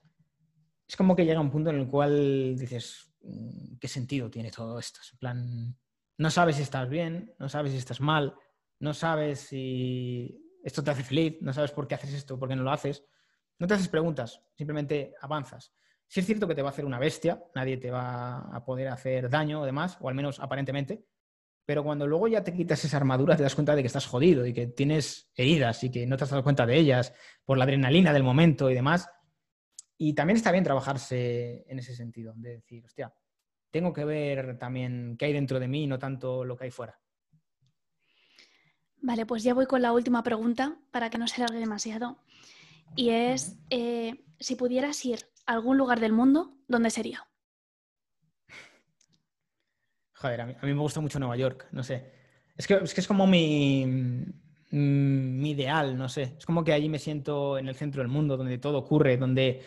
es como que llega un punto en el cual dices, mm, ¿qué sentido tiene todo esto? En plan, no sabes si estás bien, no sabes si estás mal, no sabes si esto te hace feliz, no sabes por qué haces esto, por qué no lo haces. No te haces preguntas, simplemente avanzas. Si es cierto que te va a hacer una bestia, nadie te va a poder hacer daño o demás, o al menos aparentemente, pero cuando luego ya te quitas esa armadura te das cuenta de que estás jodido y que tienes heridas y que no te has dado cuenta de ellas por la adrenalina del momento y demás. Y también está bien trabajarse en ese sentido, de decir, hostia, tengo que ver también qué hay dentro de mí, no tanto lo que hay fuera. Vale, pues ya voy con la última pregunta para que no se largue demasiado. Y es, eh, si pudieras ir a algún lugar del mundo, ¿dónde sería? Joder, a mí, me gusta mucho Nueva York, no sé. Es que es, que es como mi, mi, ideal, no sé. Es como que allí me siento en el centro del mundo, donde todo ocurre, donde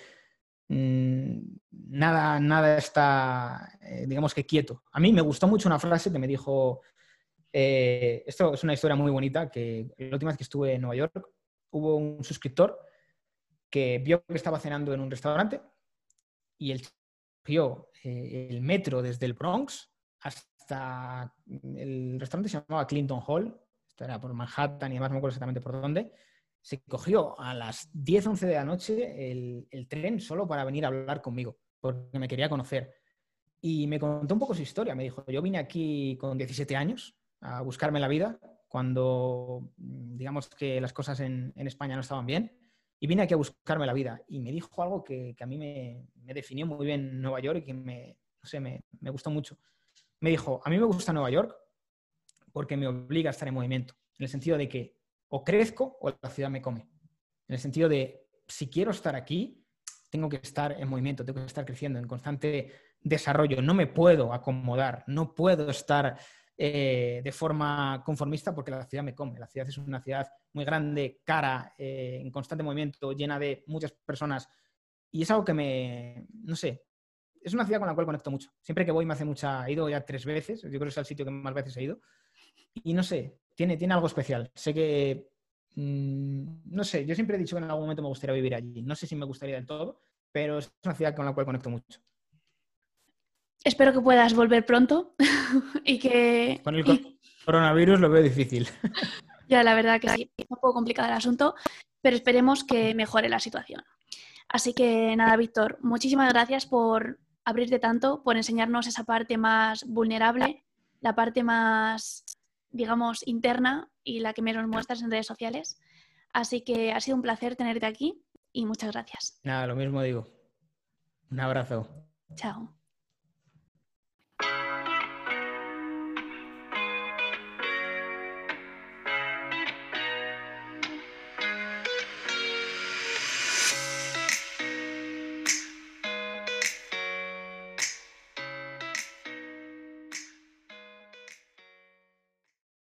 mm, nada, nada está, eh, digamos que quieto. A mí me gustó mucho una frase que me dijo eh, esto es una historia muy bonita, que la última vez que estuve en Nueva York hubo un suscriptor que vio que estaba cenando en un restaurante y él cogió eh, el metro desde el Bronx hasta el restaurante se llamaba Clinton Hall, esto era por Manhattan y además no me acuerdo exactamente por dónde, se cogió a las 10, 11 de la noche el, el tren solo para venir a hablar conmigo, porque me quería conocer. Y me contó un poco su historia. Me dijo, yo vine aquí con 17 años, a buscarme la vida cuando mm, digamos que las cosas en, España no estaban bien y vine aquí a buscarme la vida y me dijo algo que, a mí me, definió muy bien Nueva York y que me, no sé, me, me, gustó mucho. Me dijo, a mí me gusta Nueva York porque me obliga a estar en movimiento, en el sentido de que o crezco o la ciudad me come. En el sentido de, si quiero estar aquí, tengo que estar en movimiento, tengo que estar creciendo, en constante desarrollo. No me puedo acomodar, no puedo estar eh, de forma conformista porque la ciudad me come. La ciudad es una ciudad muy grande, cara, eh, en constante movimiento, llena de muchas personas. Y es algo que me, no sé, es una ciudad con la cual conecto mucho. Siempre que voy me hace mucha, he ido ya tres veces, yo creo que es el sitio que más veces he ido. Y no sé, tiene, tiene algo especial. Sé que, mm, no sé, yo siempre he dicho que en algún momento me gustaría vivir allí. No sé si me gustaría del todo, pero es una ciudad con la cual conecto mucho. Espero que puedas volver pronto (laughs) y que... Con el coronavirus lo veo difícil. (laughs) ya, la verdad que sí, es un poco complicado el asunto, pero esperemos que mejore la situación. Así que nada, Víctor, muchísimas gracias por abrirte tanto, por enseñarnos esa parte más vulnerable, la parte más, digamos, interna y la que menos muestras en redes sociales. Así que ha sido un placer tenerte aquí y muchas gracias. Nada, lo mismo digo. Un abrazo. Chao.